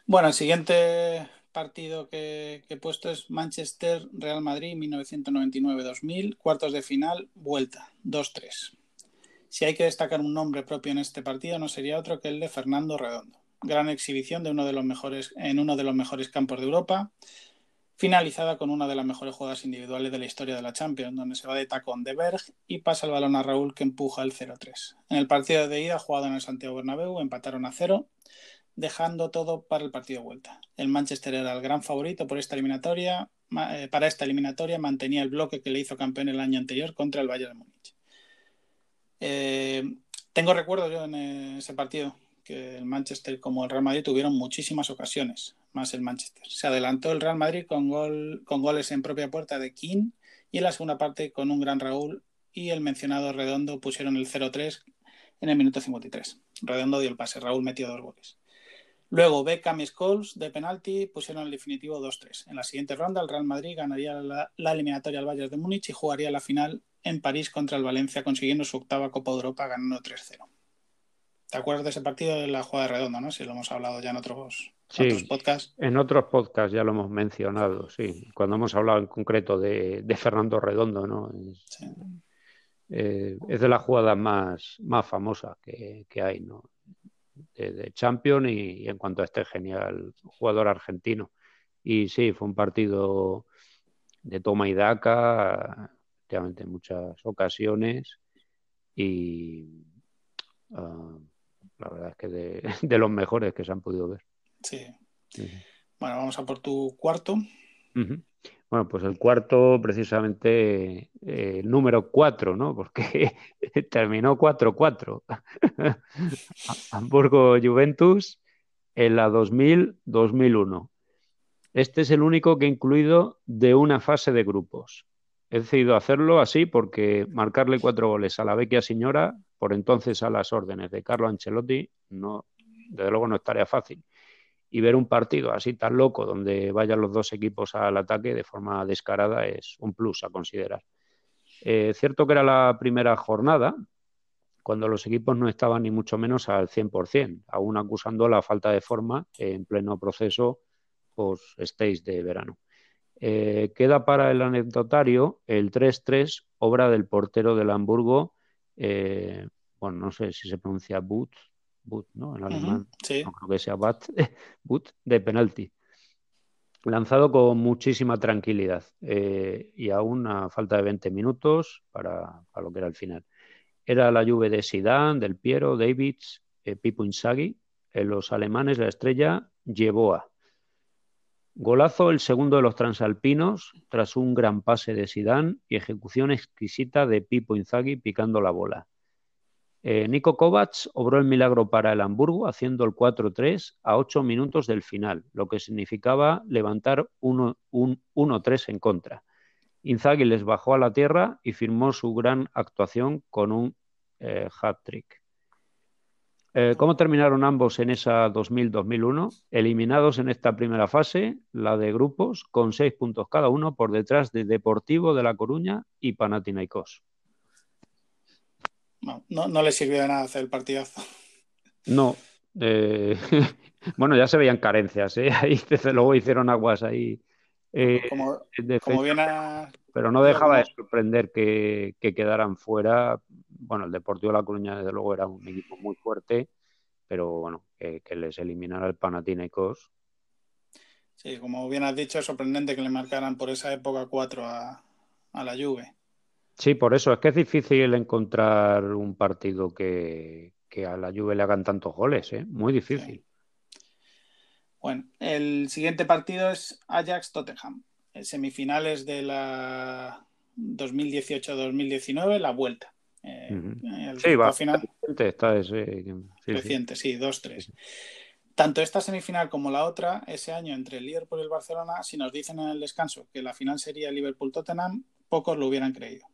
Bueno, el siguiente partido que, que, he puesto es Manchester Real Madrid 1999-2000, cuartos de final, vuelta, 2-3. Si hay que destacar un nombre propio en este partido, no sería otro que el de Fernando Redondo. Gran exhibición de uno de los mejores, en uno de los mejores campos de Europa, finalizada con una de las mejores jugadas individuales de la historia de la Champions, donde se va de tacón de Berg y pasa el balón a Raúl que empuja el 0-3. En el partido de ida, jugado en el Santiago Bernabéu, empataron a 0 dejando todo para el partido de vuelta. El Manchester era el gran favorito por esta eliminatoria, eh, para esta eliminatoria mantenía el bloque que le hizo campeón el año anterior contra el Bayern de Múnich. Eh, tengo recuerdo yo en ese partido que el Manchester como el Real Madrid tuvieron muchísimas ocasiones, más el Manchester. Se adelantó el Real Madrid con, gol, con goles en propia puerta de King y en la segunda parte con un gran Raúl y el mencionado Redondo pusieron el 0-3 en el minuto 53. Redondo dio el pase, Raúl metió dos goles. Luego Beckham y de penalti pusieron el definitivo 2-3. En la siguiente ronda el Real Madrid ganaría la, eliminatoria al Bayern de Múnich y jugaría la final en París contra el Valencia consiguiendo su octava Copa de Europa ganando 3-0. ¿Te acuerdas de ese partido de la jugada redonda, no? Si lo hemos hablado ya en otros, podcasts. En otros podcasts ya lo hemos mencionado, sí. Cuando hemos hablado en concreto de, Fernando Redondo, ¿no? Es, eh, es de las jugadas más, más famosas que, hay, ¿no? De, Champion y, en cuanto a este genial jugador argentino. Y sí, fue un partido de toma y daca, efectivamente, en muchas ocasiones. Y. Ah, la verdad es que de, (laughs) los mejores que se han podido ver. Sí. Bueno, vamos a por tu cuarto. Bueno, pues el cuarto, precisamente, eh, el número cuatro, ¿no? Porque (laughs) terminó 4-4. (laughs) Hamburgo Juventus en la 2000-2001. Este es el único que he incluido de una fase de grupos. He decidido hacerlo así porque marcarle cuatro goles a la vecchia señora por entonces a las órdenes de Carlo Ancelotti, no, desde luego no estaría fácil. Y ver un partido así tan loco donde vayan los dos equipos al ataque de forma descarada es un plus a considerar. Eh, cierto que era la primera jornada, cuando los equipos no estaban ni mucho menos al 100%, aún acusando la falta de forma en pleno proceso post-stage de verano. Eh, queda para el anecdotario el 3-3, obra del portero del Hamburgo, eh, bueno, no sé si se pronuncia But, But, ¿no? En alemán, no creo que sea Bat, (laughs) But, de penalti. Lanzado con muchísima tranquilidad eh, y aún a falta de 20 minutos para, lo que era el final. Era la lluvia de Sidán, del Piero, Davids, Pipo Inzaghi. En los alemanes la estrella a Golazo el segundo de los transalpinos tras un gran pase de Sidán y ejecución exquisita de Pipo Inzaghi picando la bola. Eh, Nico Kovacs obró el milagro para el Hamburgo haciendo el 4-3 a 8 minutos del final, lo que significaba levantar 1-3 en contra. Inzaghi les bajó a la tierra y firmó su gran actuación con un eh, hat-trick. Eh, ¿Cómo terminaron ambos en esa 2000-2001? Eliminados en esta primera fase, la de grupos, con seis puntos cada uno por detrás de Deportivo de La Coruña y Panathinaikos. No, no, le sirvió de nada hacer el partidazo. No. Eh, (laughs) bueno, ya se veían carencias, ¿eh? Ahí desde luego hicieron aguas ahí. como, bien Pero no dejaba de sorprender que, que quedaran fuera bueno, el Deportivo de La Coruña desde luego era un equipo muy fuerte, pero bueno, que, les eliminara el Panathinaikos. Sí, como bien has dicho, es sorprendente que le marcaran por esa época 4 a, la Juve. Sí, por eso es que es difícil encontrar un partido que, a la Juve le hagan tantos goles, ¿eh? Muy difícil. Bueno, el siguiente partido es Ajax-Tottenham. Semifinales de la 2018-2019, la vuelta. Eh, sí, va. Final, está ese, reciente, sí, 2-3. Tanto esta semifinal como la otra, ese año entre el Liverpool y el Barcelona, si nos dicen en el descanso que la final sería Liverpool-Tottenham, pocos lo hubieran creído.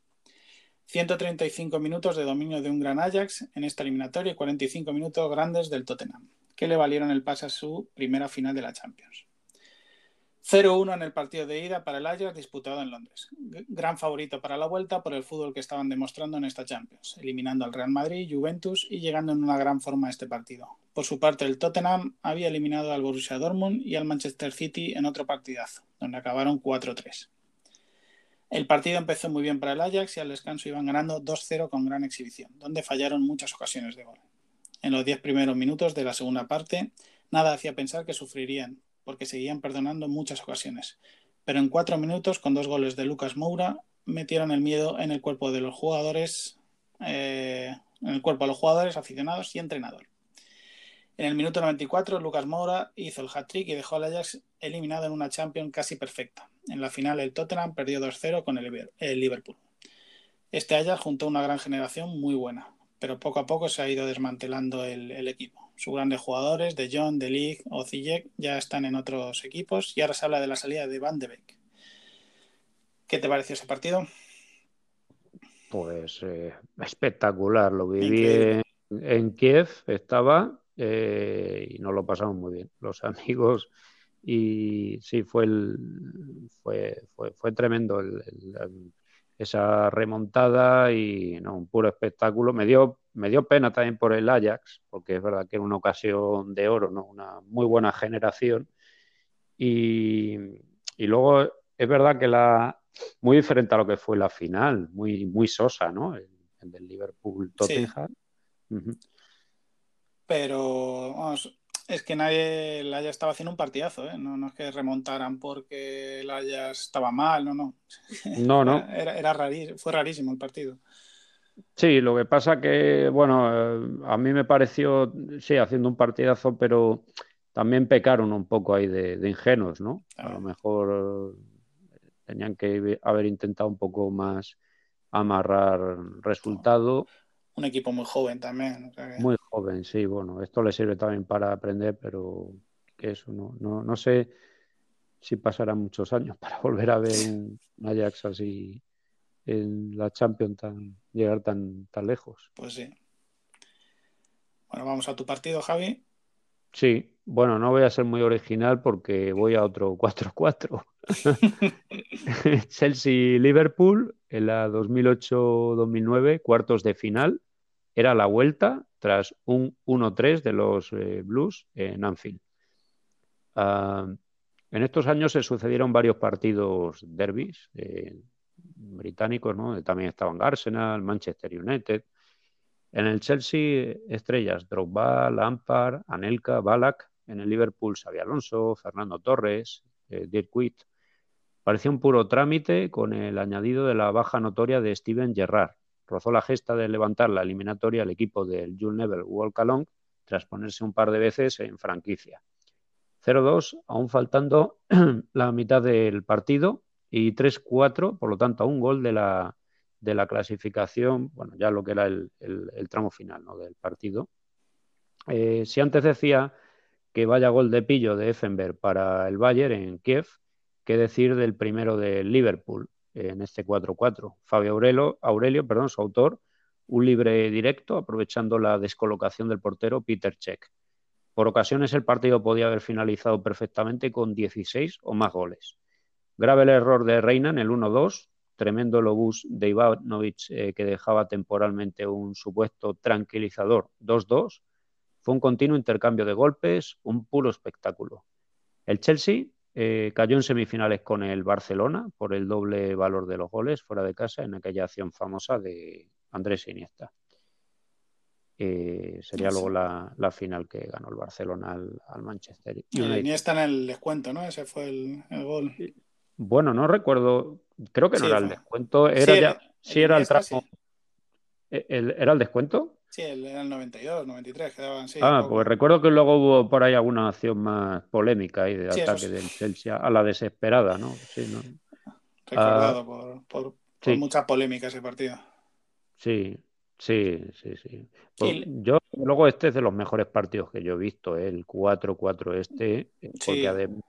135 minutos de dominio de un gran Ajax en esta eliminatoria y 45 minutos grandes del Tottenham, que le valieron el pase a su primera final de la Champions. 0-1 en el partido de ida para el Ajax disputado en Londres. Gran favorito para la vuelta por el fútbol que estaban demostrando en esta Champions, eliminando al Real Madrid, Juventus y llegando en una gran forma a este partido. Por su parte, el Tottenham había eliminado al Borussia Dortmund y al Manchester City en otro partidazo, donde acabaron 4-3. El partido empezó muy bien para el Ajax y al descanso iban ganando 2-0 con gran exhibición, donde fallaron muchas ocasiones de gol. En los 10 primeros minutos de la segunda parte, nada hacía pensar que sufrirían, porque seguían perdonando muchas ocasiones. Pero en cuatro minutos, con dos goles de Lucas Moura, metieron el miedo en el cuerpo de los jugadores, eh, en el cuerpo de los jugadores, aficionados y entrenador. En el minuto 94, Lucas Moura hizo el hat-trick y dejó al Ajax eliminado en una Champions casi perfecta. En la final, el Tottenham perdió 2-0 con el Liverpool. Este Ajax juntó una gran generación muy buena, pero poco a poco se ha ido desmantelando el equipo sus grandes jugadores, de John, de Ligt o Zijek, ya están en otros equipos y ahora se habla de la salida de Van de Beek. ¿Qué te pareció ese partido? Pues eh, espectacular, lo viví en, Kiev, estaba eh, y nos lo pasamos muy bien, los (laughs) amigos y sí, fue, el, fue, fue, tremendo el, esa remontada y no, un puro espectáculo. Me dio, me dio pena también por el Ajax, porque es verdad que era una ocasión de oro, ¿no? una muy buena generación. Y, luego es verdad que la muy diferente a lo que fue la final, muy, muy sosa, ¿no? El, del Liverpool Tottenham. Pero vamos, es que nadie el Ajax estaba haciendo un partidazo, ¿eh? no, es que remontaran porque el Ajax estaba mal, no, no. (laughs) No, no. Era, era fue rarísimo el partido. Sí, lo que pasa que, bueno, eh, a mí me pareció, sí, haciendo un partidazo, pero también pecaron un poco ahí de, ingenuos, ¿no? A lo mejor eh, tenían que haber intentado un poco más amarrar resultado un equipo muy joven también. Muy joven, sí, bueno, esto le sirve también para aprender, pero que eso no, no, no sé si pasarán muchos años (laughs) para volver a ver un Ajax así en la Champions tan, llegar tan, tan lejos. Pues sí. Bueno, vamos a tu partido, Javi. Sí, bueno, no voy a ser muy original porque voy a otro 4-4. (laughs) (laughs) Chelsea-Liverpool en la 2008-2009, cuartos de final era la vuelta tras un 1-3 de los eh, Blues en Anfield. Ah, en estos años se sucedieron varios partidos derbis eh, británicos, ¿no? También estaban Arsenal, Manchester United. En el Chelsea, estrellas, Drogba, Lampard, Anelka, Balak. En el Liverpool, Xavi Alonso, Fernando Torres, eh, Dirk Witt. Parecía un puro trámite con el añadido de la baja notoria de Steven Gerrard, rozó la gesta de levantar la eliminatoria al equipo del Jules Neville Walk Along tras ponerse un par de veces en franquicia. 0-2, aún faltando (clears throat) la mitad del partido y 3-4, por lo tanto, a un gol de la, de la clasificación, bueno, ya lo que era el, tramo final ¿no? del partido. Eh, si antes decía que vaya gol de pillo de Effenberg para el Bayern en Kiev, qué decir del primero del Liverpool, en este 4-4. Fabio Aurelio, Aurelio, perdón, su autor, un libre directo aprovechando la descolocación del portero Peter Check. Por ocasiones el partido podía haber finalizado perfectamente con 16 o más goles. Grave el error de Reina en el 1-2, tremendo el obús de Ivanovic eh, que dejaba temporalmente un supuesto tranquilizador 2-2. Fue un continuo intercambio de golpes, un puro espectáculo. El Chelsea eh, cayó en semifinales con el Barcelona por el doble valor de los goles fuera de casa en aquella acción famosa de Andrés Iniesta. Eh, sería luego la, final que ganó el Barcelona al, Manchester. Y Iniesta en el descuento, ¿no? Ese fue el, gol. Bueno, no recuerdo, creo que no era el descuento, era ya, sí, era el tramo. ¿E-, ¿Era el descuento? Sí, era el 92, 93, quedaban, sí. Ah, pues recuerdo que luego hubo por ahí alguna acción más polémica ahí de ataque del Chelsea a la desesperada, ¿no? Sí, ¿no? Recordado ah, por, por, mucha polémica ese partido. Sí, sí, sí, sí. Pues yo, luego este es de los mejores partidos que yo he visto, ¿eh? el 4-4 este, eh, porque además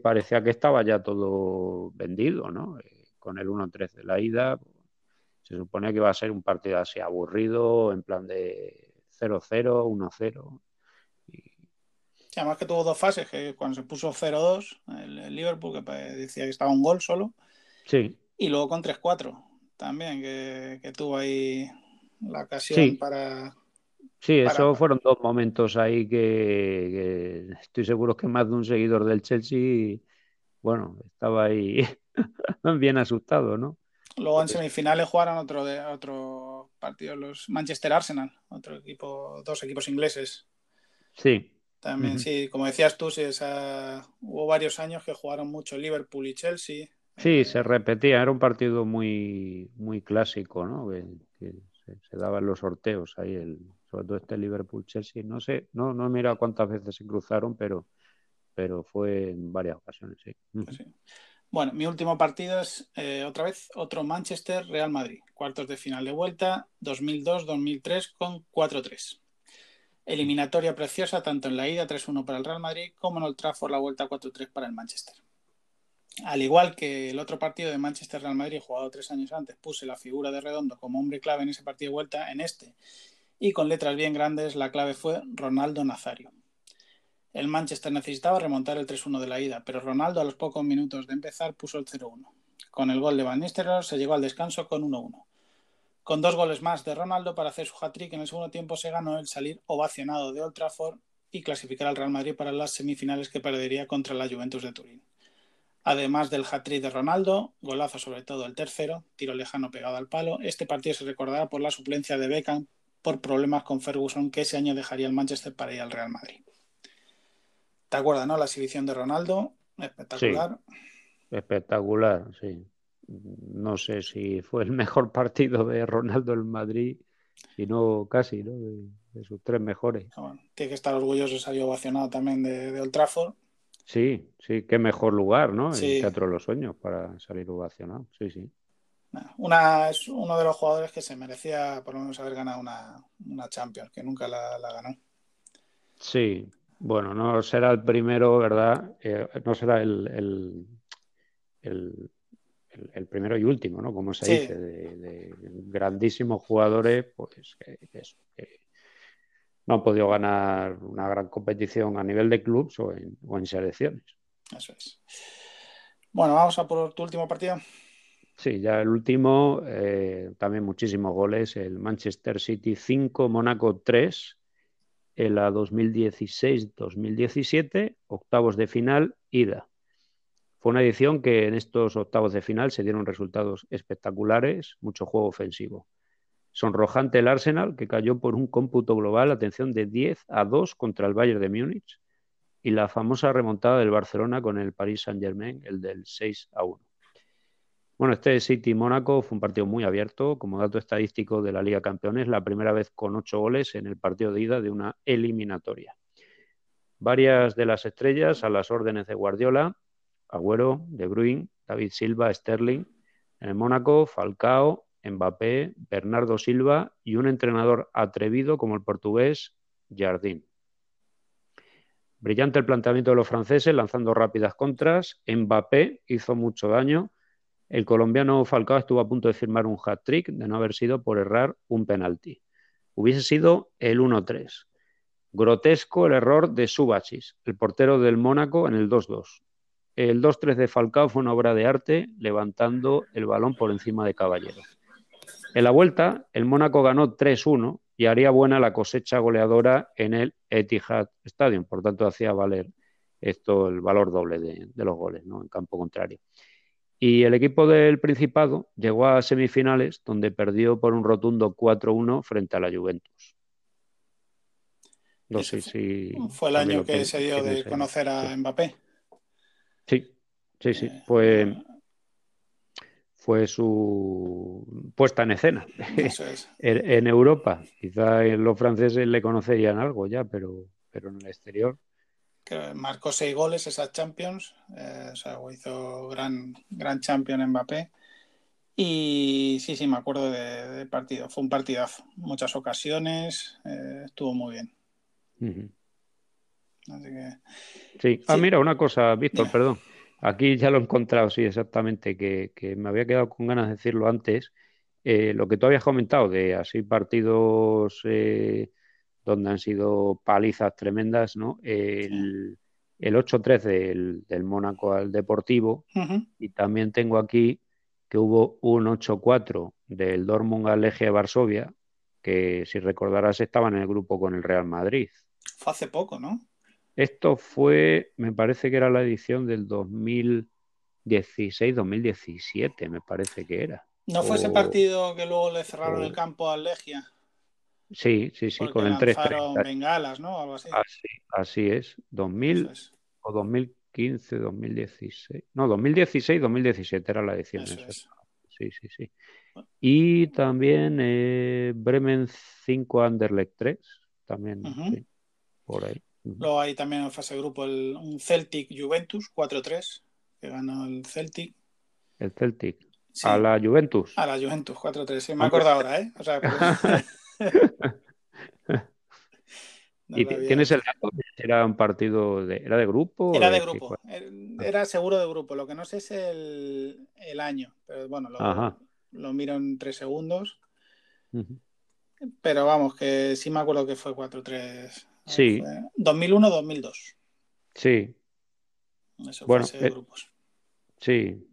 parecía que estaba ya todo vendido, ¿no? Eh, con el 1-3 de la ida, se supone que va a ser un partido así aburrido, en plan de 0-0, 1-0. además que tuvo dos fases, que cuando se puso 0-2, el, Liverpool, que decía que estaba un gol solo. Sí. Y luego con 3-4 también, que, tuvo ahí la ocasión para... Sí, esos fueron dos momentos ahí que, estoy seguro que más de un seguidor del Chelsea, bueno, estaba ahí (laughs) bien asustado, ¿no? Luego en semifinales jugaron otro de otro partido, los Manchester Arsenal, otro equipo, dos equipos ingleses. Sí. También, sí, como decías tú, sí, esa... hubo varios años que jugaron mucho Liverpool y Chelsea. Sí, se repetía, era un partido muy, muy clásico, ¿no? Que, se, daban los sorteos ahí, el, sobre todo este Liverpool-Chelsea. No sé, no, no mira cuántas veces se cruzaron, pero, pero fue en varias ocasiones, sí. Sí. Bueno, mi último partido es eh, otra vez otro Manchester Real Madrid, cuartos de final de vuelta 2002-2003 con 4-3. Eliminatoria preciosa tanto en la ida 3-1 para el Real Madrid como en el Trafford la vuelta 4-3 para el Manchester. Al igual que el otro partido de Manchester Real Madrid jugado tres años antes, puse la figura de Redondo como hombre clave en ese partido de vuelta en este. Y con letras bien grandes, la clave fue Ronaldo Nazario. El Manchester necesitaba remontar el 3-1 de la ida, pero Ronaldo a los pocos minutos de empezar puso el 0-1. Con el gol de Van Nistelrooy se llegó al descanso con 1-1. Con dos goles más de Ronaldo para hacer su hat-trick en el segundo tiempo se ganó el salir ovacionado de Old Trafford y clasificar al Real Madrid para las semifinales que perdería contra la Juventus de Turín. Además del hat-trick de Ronaldo, golazo sobre todo el tercero, tiro lejano pegado al palo, este partido se recordará por la suplencia de Beckham por problemas con Ferguson que ese año dejaría el Manchester para ir al Real Madrid. ¿Te acuerdas, no? La exhibición de Ronaldo, espectacular. espectacular, sí. No sé si fue el mejor partido de Ronaldo en Madrid, y no casi, ¿no? De, sus tres mejores. tiene que estar orgulloso, salió ovacionado también de, de, Old Trafford. Sí, sí, qué mejor lugar, ¿no? En el Teatro de los Sueños para salir ovacionado, sí, sí. Una, es uno de los jugadores que se merecía por lo menos haber ganado una, una Champions, que nunca la, la ganó. Sí, bueno, no será el primero, ¿verdad? Eh, no será el, el, el, el, primero y último, ¿no? Como se dice, de, grandísimos jugadores, pues que, no han podido ganar una gran competición a nivel de clubes o en, o en selecciones. Eso es. Bueno, vamos a por tu último partido. Sí, ya el último, eh, también muchísimos goles, el Manchester City 5, Mónaco 3 en la 2016-2017, octavos de final, ida. Fue una edición que en estos octavos de final se dieron resultados espectaculares, mucho juego ofensivo. Sonrojante el Arsenal, que cayó por un cómputo global, atención, de 10 a 2 contra el Bayern de Múnich, y la famosa remontada del Barcelona con el Paris Saint-Germain, el del 6 a 1. Bueno, este City-Mónaco fue un partido muy abierto. Como dato estadístico de la Liga Campeones, la primera vez con ocho goles en el partido de ida de una eliminatoria. Varias de las estrellas a las órdenes de Guardiola, Agüero, De Bruyne, David Silva, Sterling. En el Mónaco, Falcao, Mbappé, Bernardo Silva y un entrenador atrevido como el portugués Jardín. Brillante el planteamiento de los franceses, lanzando rápidas contras. Mbappé hizo mucho daño el colombiano Falcao estuvo a punto de firmar un hat-trick de no haber sido por errar un penalti. Hubiese sido el 1-3. Grotesco el error de Subachis, el portero del Mónaco, en el 2-2. El 2-3 de Falcao fue una obra de arte, levantando el balón por encima de Caballero. En la vuelta, el Mónaco ganó 3-1 y haría buena la cosecha goleadora en el Etihad Stadium. Por tanto, hacía valer esto el valor doble de, de los goles, ¿no? En campo contrario. Y el equipo del Principado llegó a semifinales donde perdió por un rotundo 4-1 frente a la Juventus. No sé si. Fue el año que, se dio de conocer a Mbappé. Sí, sí, sí. Eh, fue, fue su puesta en escena (laughs) en, Europa. Quizá los franceses le conocerían algo ya, pero, pero en el exterior que marcó seis goles esas Champions, eh, o sea, hizo gran, gran champion Mbappé. Y sí, sí, me acuerdo del partido. Fue un partidazo. Muchas ocasiones. Eh, estuvo muy bien. Así que... sí. Ah, mira, una cosa, Víctor, perdón. Aquí ya lo he encontrado, sí, exactamente, que, que me había quedado con ganas de decirlo antes. Eh, lo que tú habías comentado de así partidos donde han sido palizas tremendas, ¿no? El, el 8-3 del, del, Mónaco al Deportivo y también tengo aquí que hubo un 8-4 del Dortmund al Legia de Varsovia, que si recordarás estaban en el grupo con el Real Madrid. Fue hace poco, ¿no? Esto fue, me parece que era la edición del 2016-2017, me parece que era. ¿No fue ese partido que luego le cerraron el campo al Legia? Sí, sí, sí, con el 3 bengalas, ¿no? Algo así. Así, así es. 2000 o 2015, 2016. No, 2016, 2017 era la edición. Sí, sí, sí. Y también eh, Bremen 5 Anderlecht 3. También, sí, por ahí. Luego hay también en fase de grupo el, un Celtic Juventus 4-3, que ganó el Celtic. El Celtic. A la Juventus. A la Juventus 4-3, sí, me acuerdo ahora, ¿eh? O sea, (laughs) (laughs) ¿Y tienes el dato? ¿Era un partido de, era de grupo? Era de grupo, era seguro de grupo. Lo que no sé es el, año, pero bueno, lo, miro en tres segundos. Pero vamos, que sí me acuerdo que fue 4-3. Sí. 2001-2002. Sí. Eso bueno, fue de eh, grupos. Sí,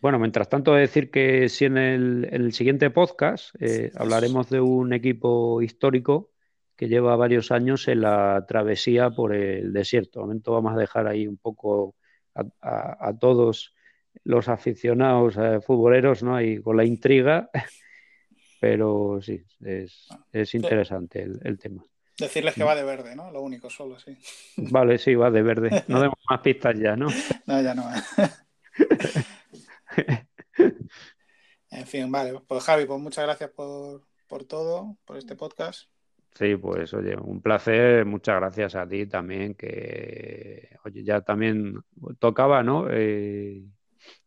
Bueno, mientras tanto, decir que si en el, siguiente podcast eh, hablaremos de un equipo histórico que lleva varios años en la travesía por el desierto. De momento vamos a dejar ahí un poco a, todos los aficionados eh, futboleros, ¿no? Y con la intriga, (laughs) pero sí, es, es interesante el, tema. Decirles que va de verde, ¿no? Lo único, solo, sí. Vale, sí, va de verde. No demos (laughs) más pistas ya, ¿no? No, ya no. (laughs) (laughs) en fin, vale. Pues Javi, pues muchas gracias por, por todo, por este podcast. Sí, pues oye, un placer, muchas gracias a ti también, que oye, ya también tocaba, ¿no? Eh,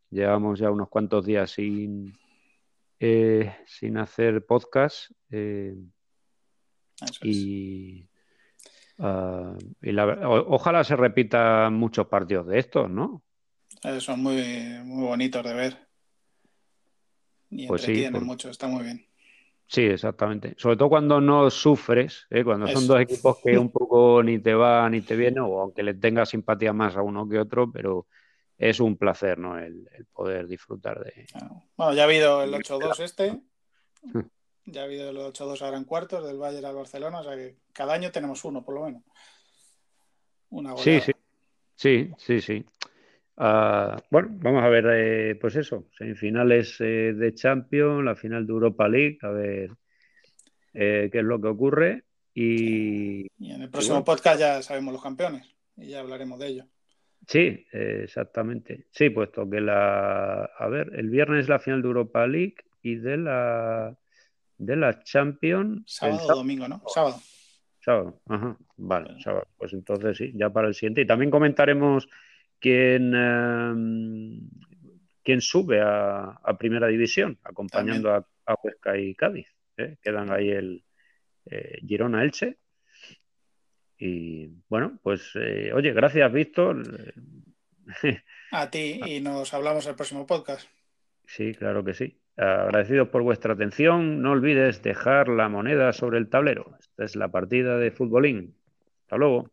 llevamos ya unos cuantos días sin, eh, sin hacer podcast eh, y, ah, ojalá se repitan muchos partidos de estos, ¿no? Son muy, muy bonitos de ver. Y pues entretienen mucho, está muy bien. Sí, exactamente. Sobre todo cuando no sufres, ¿eh? cuando son dos equipos que (laughs) un poco ni te va ni te viene, o aunque le tengas simpatía más a uno que otro, pero es un placer, ¿no? El, poder disfrutar de. Bueno, ya ha habido el 8-2 este. (laughs) Ya ha habido el 8-2 ahora en cuartos del Bayern al Barcelona, o sea que cada año tenemos uno, por lo menos. Una sí, sí. Sí, sí, sí. Ah, bueno, vamos a ver, eh, pues eso, semifinales eh, de Champions, la final de Europa League, a ver eh, qué es lo que ocurre. Y, en el próximo podcast ya sabemos los campeones y ya hablaremos de ello. Sí, exactamente. Sí, puesto que la. A ver, el viernes la final de Europa League y de la. De la Champions. Sábado o domingo, ¿no? Sábado. Sábado, ajá. Vale, sábado. Pues entonces sí, ya para el siguiente. Y también comentaremos quien, em, quien sube a, Primera División, acompañando a, Huesca y Cádiz. ¿eh? Quedan ahí el eh, Girona Elche. Y bueno, pues eh, oye, gracias Víctor. (laughs) A ti y nos hablamos el próximo podcast. Sí, claro que sí. Agradecidos por vuestra atención. No olvides dejar la moneda sobre el tablero. Esta es la partida de futbolín. Hasta luego.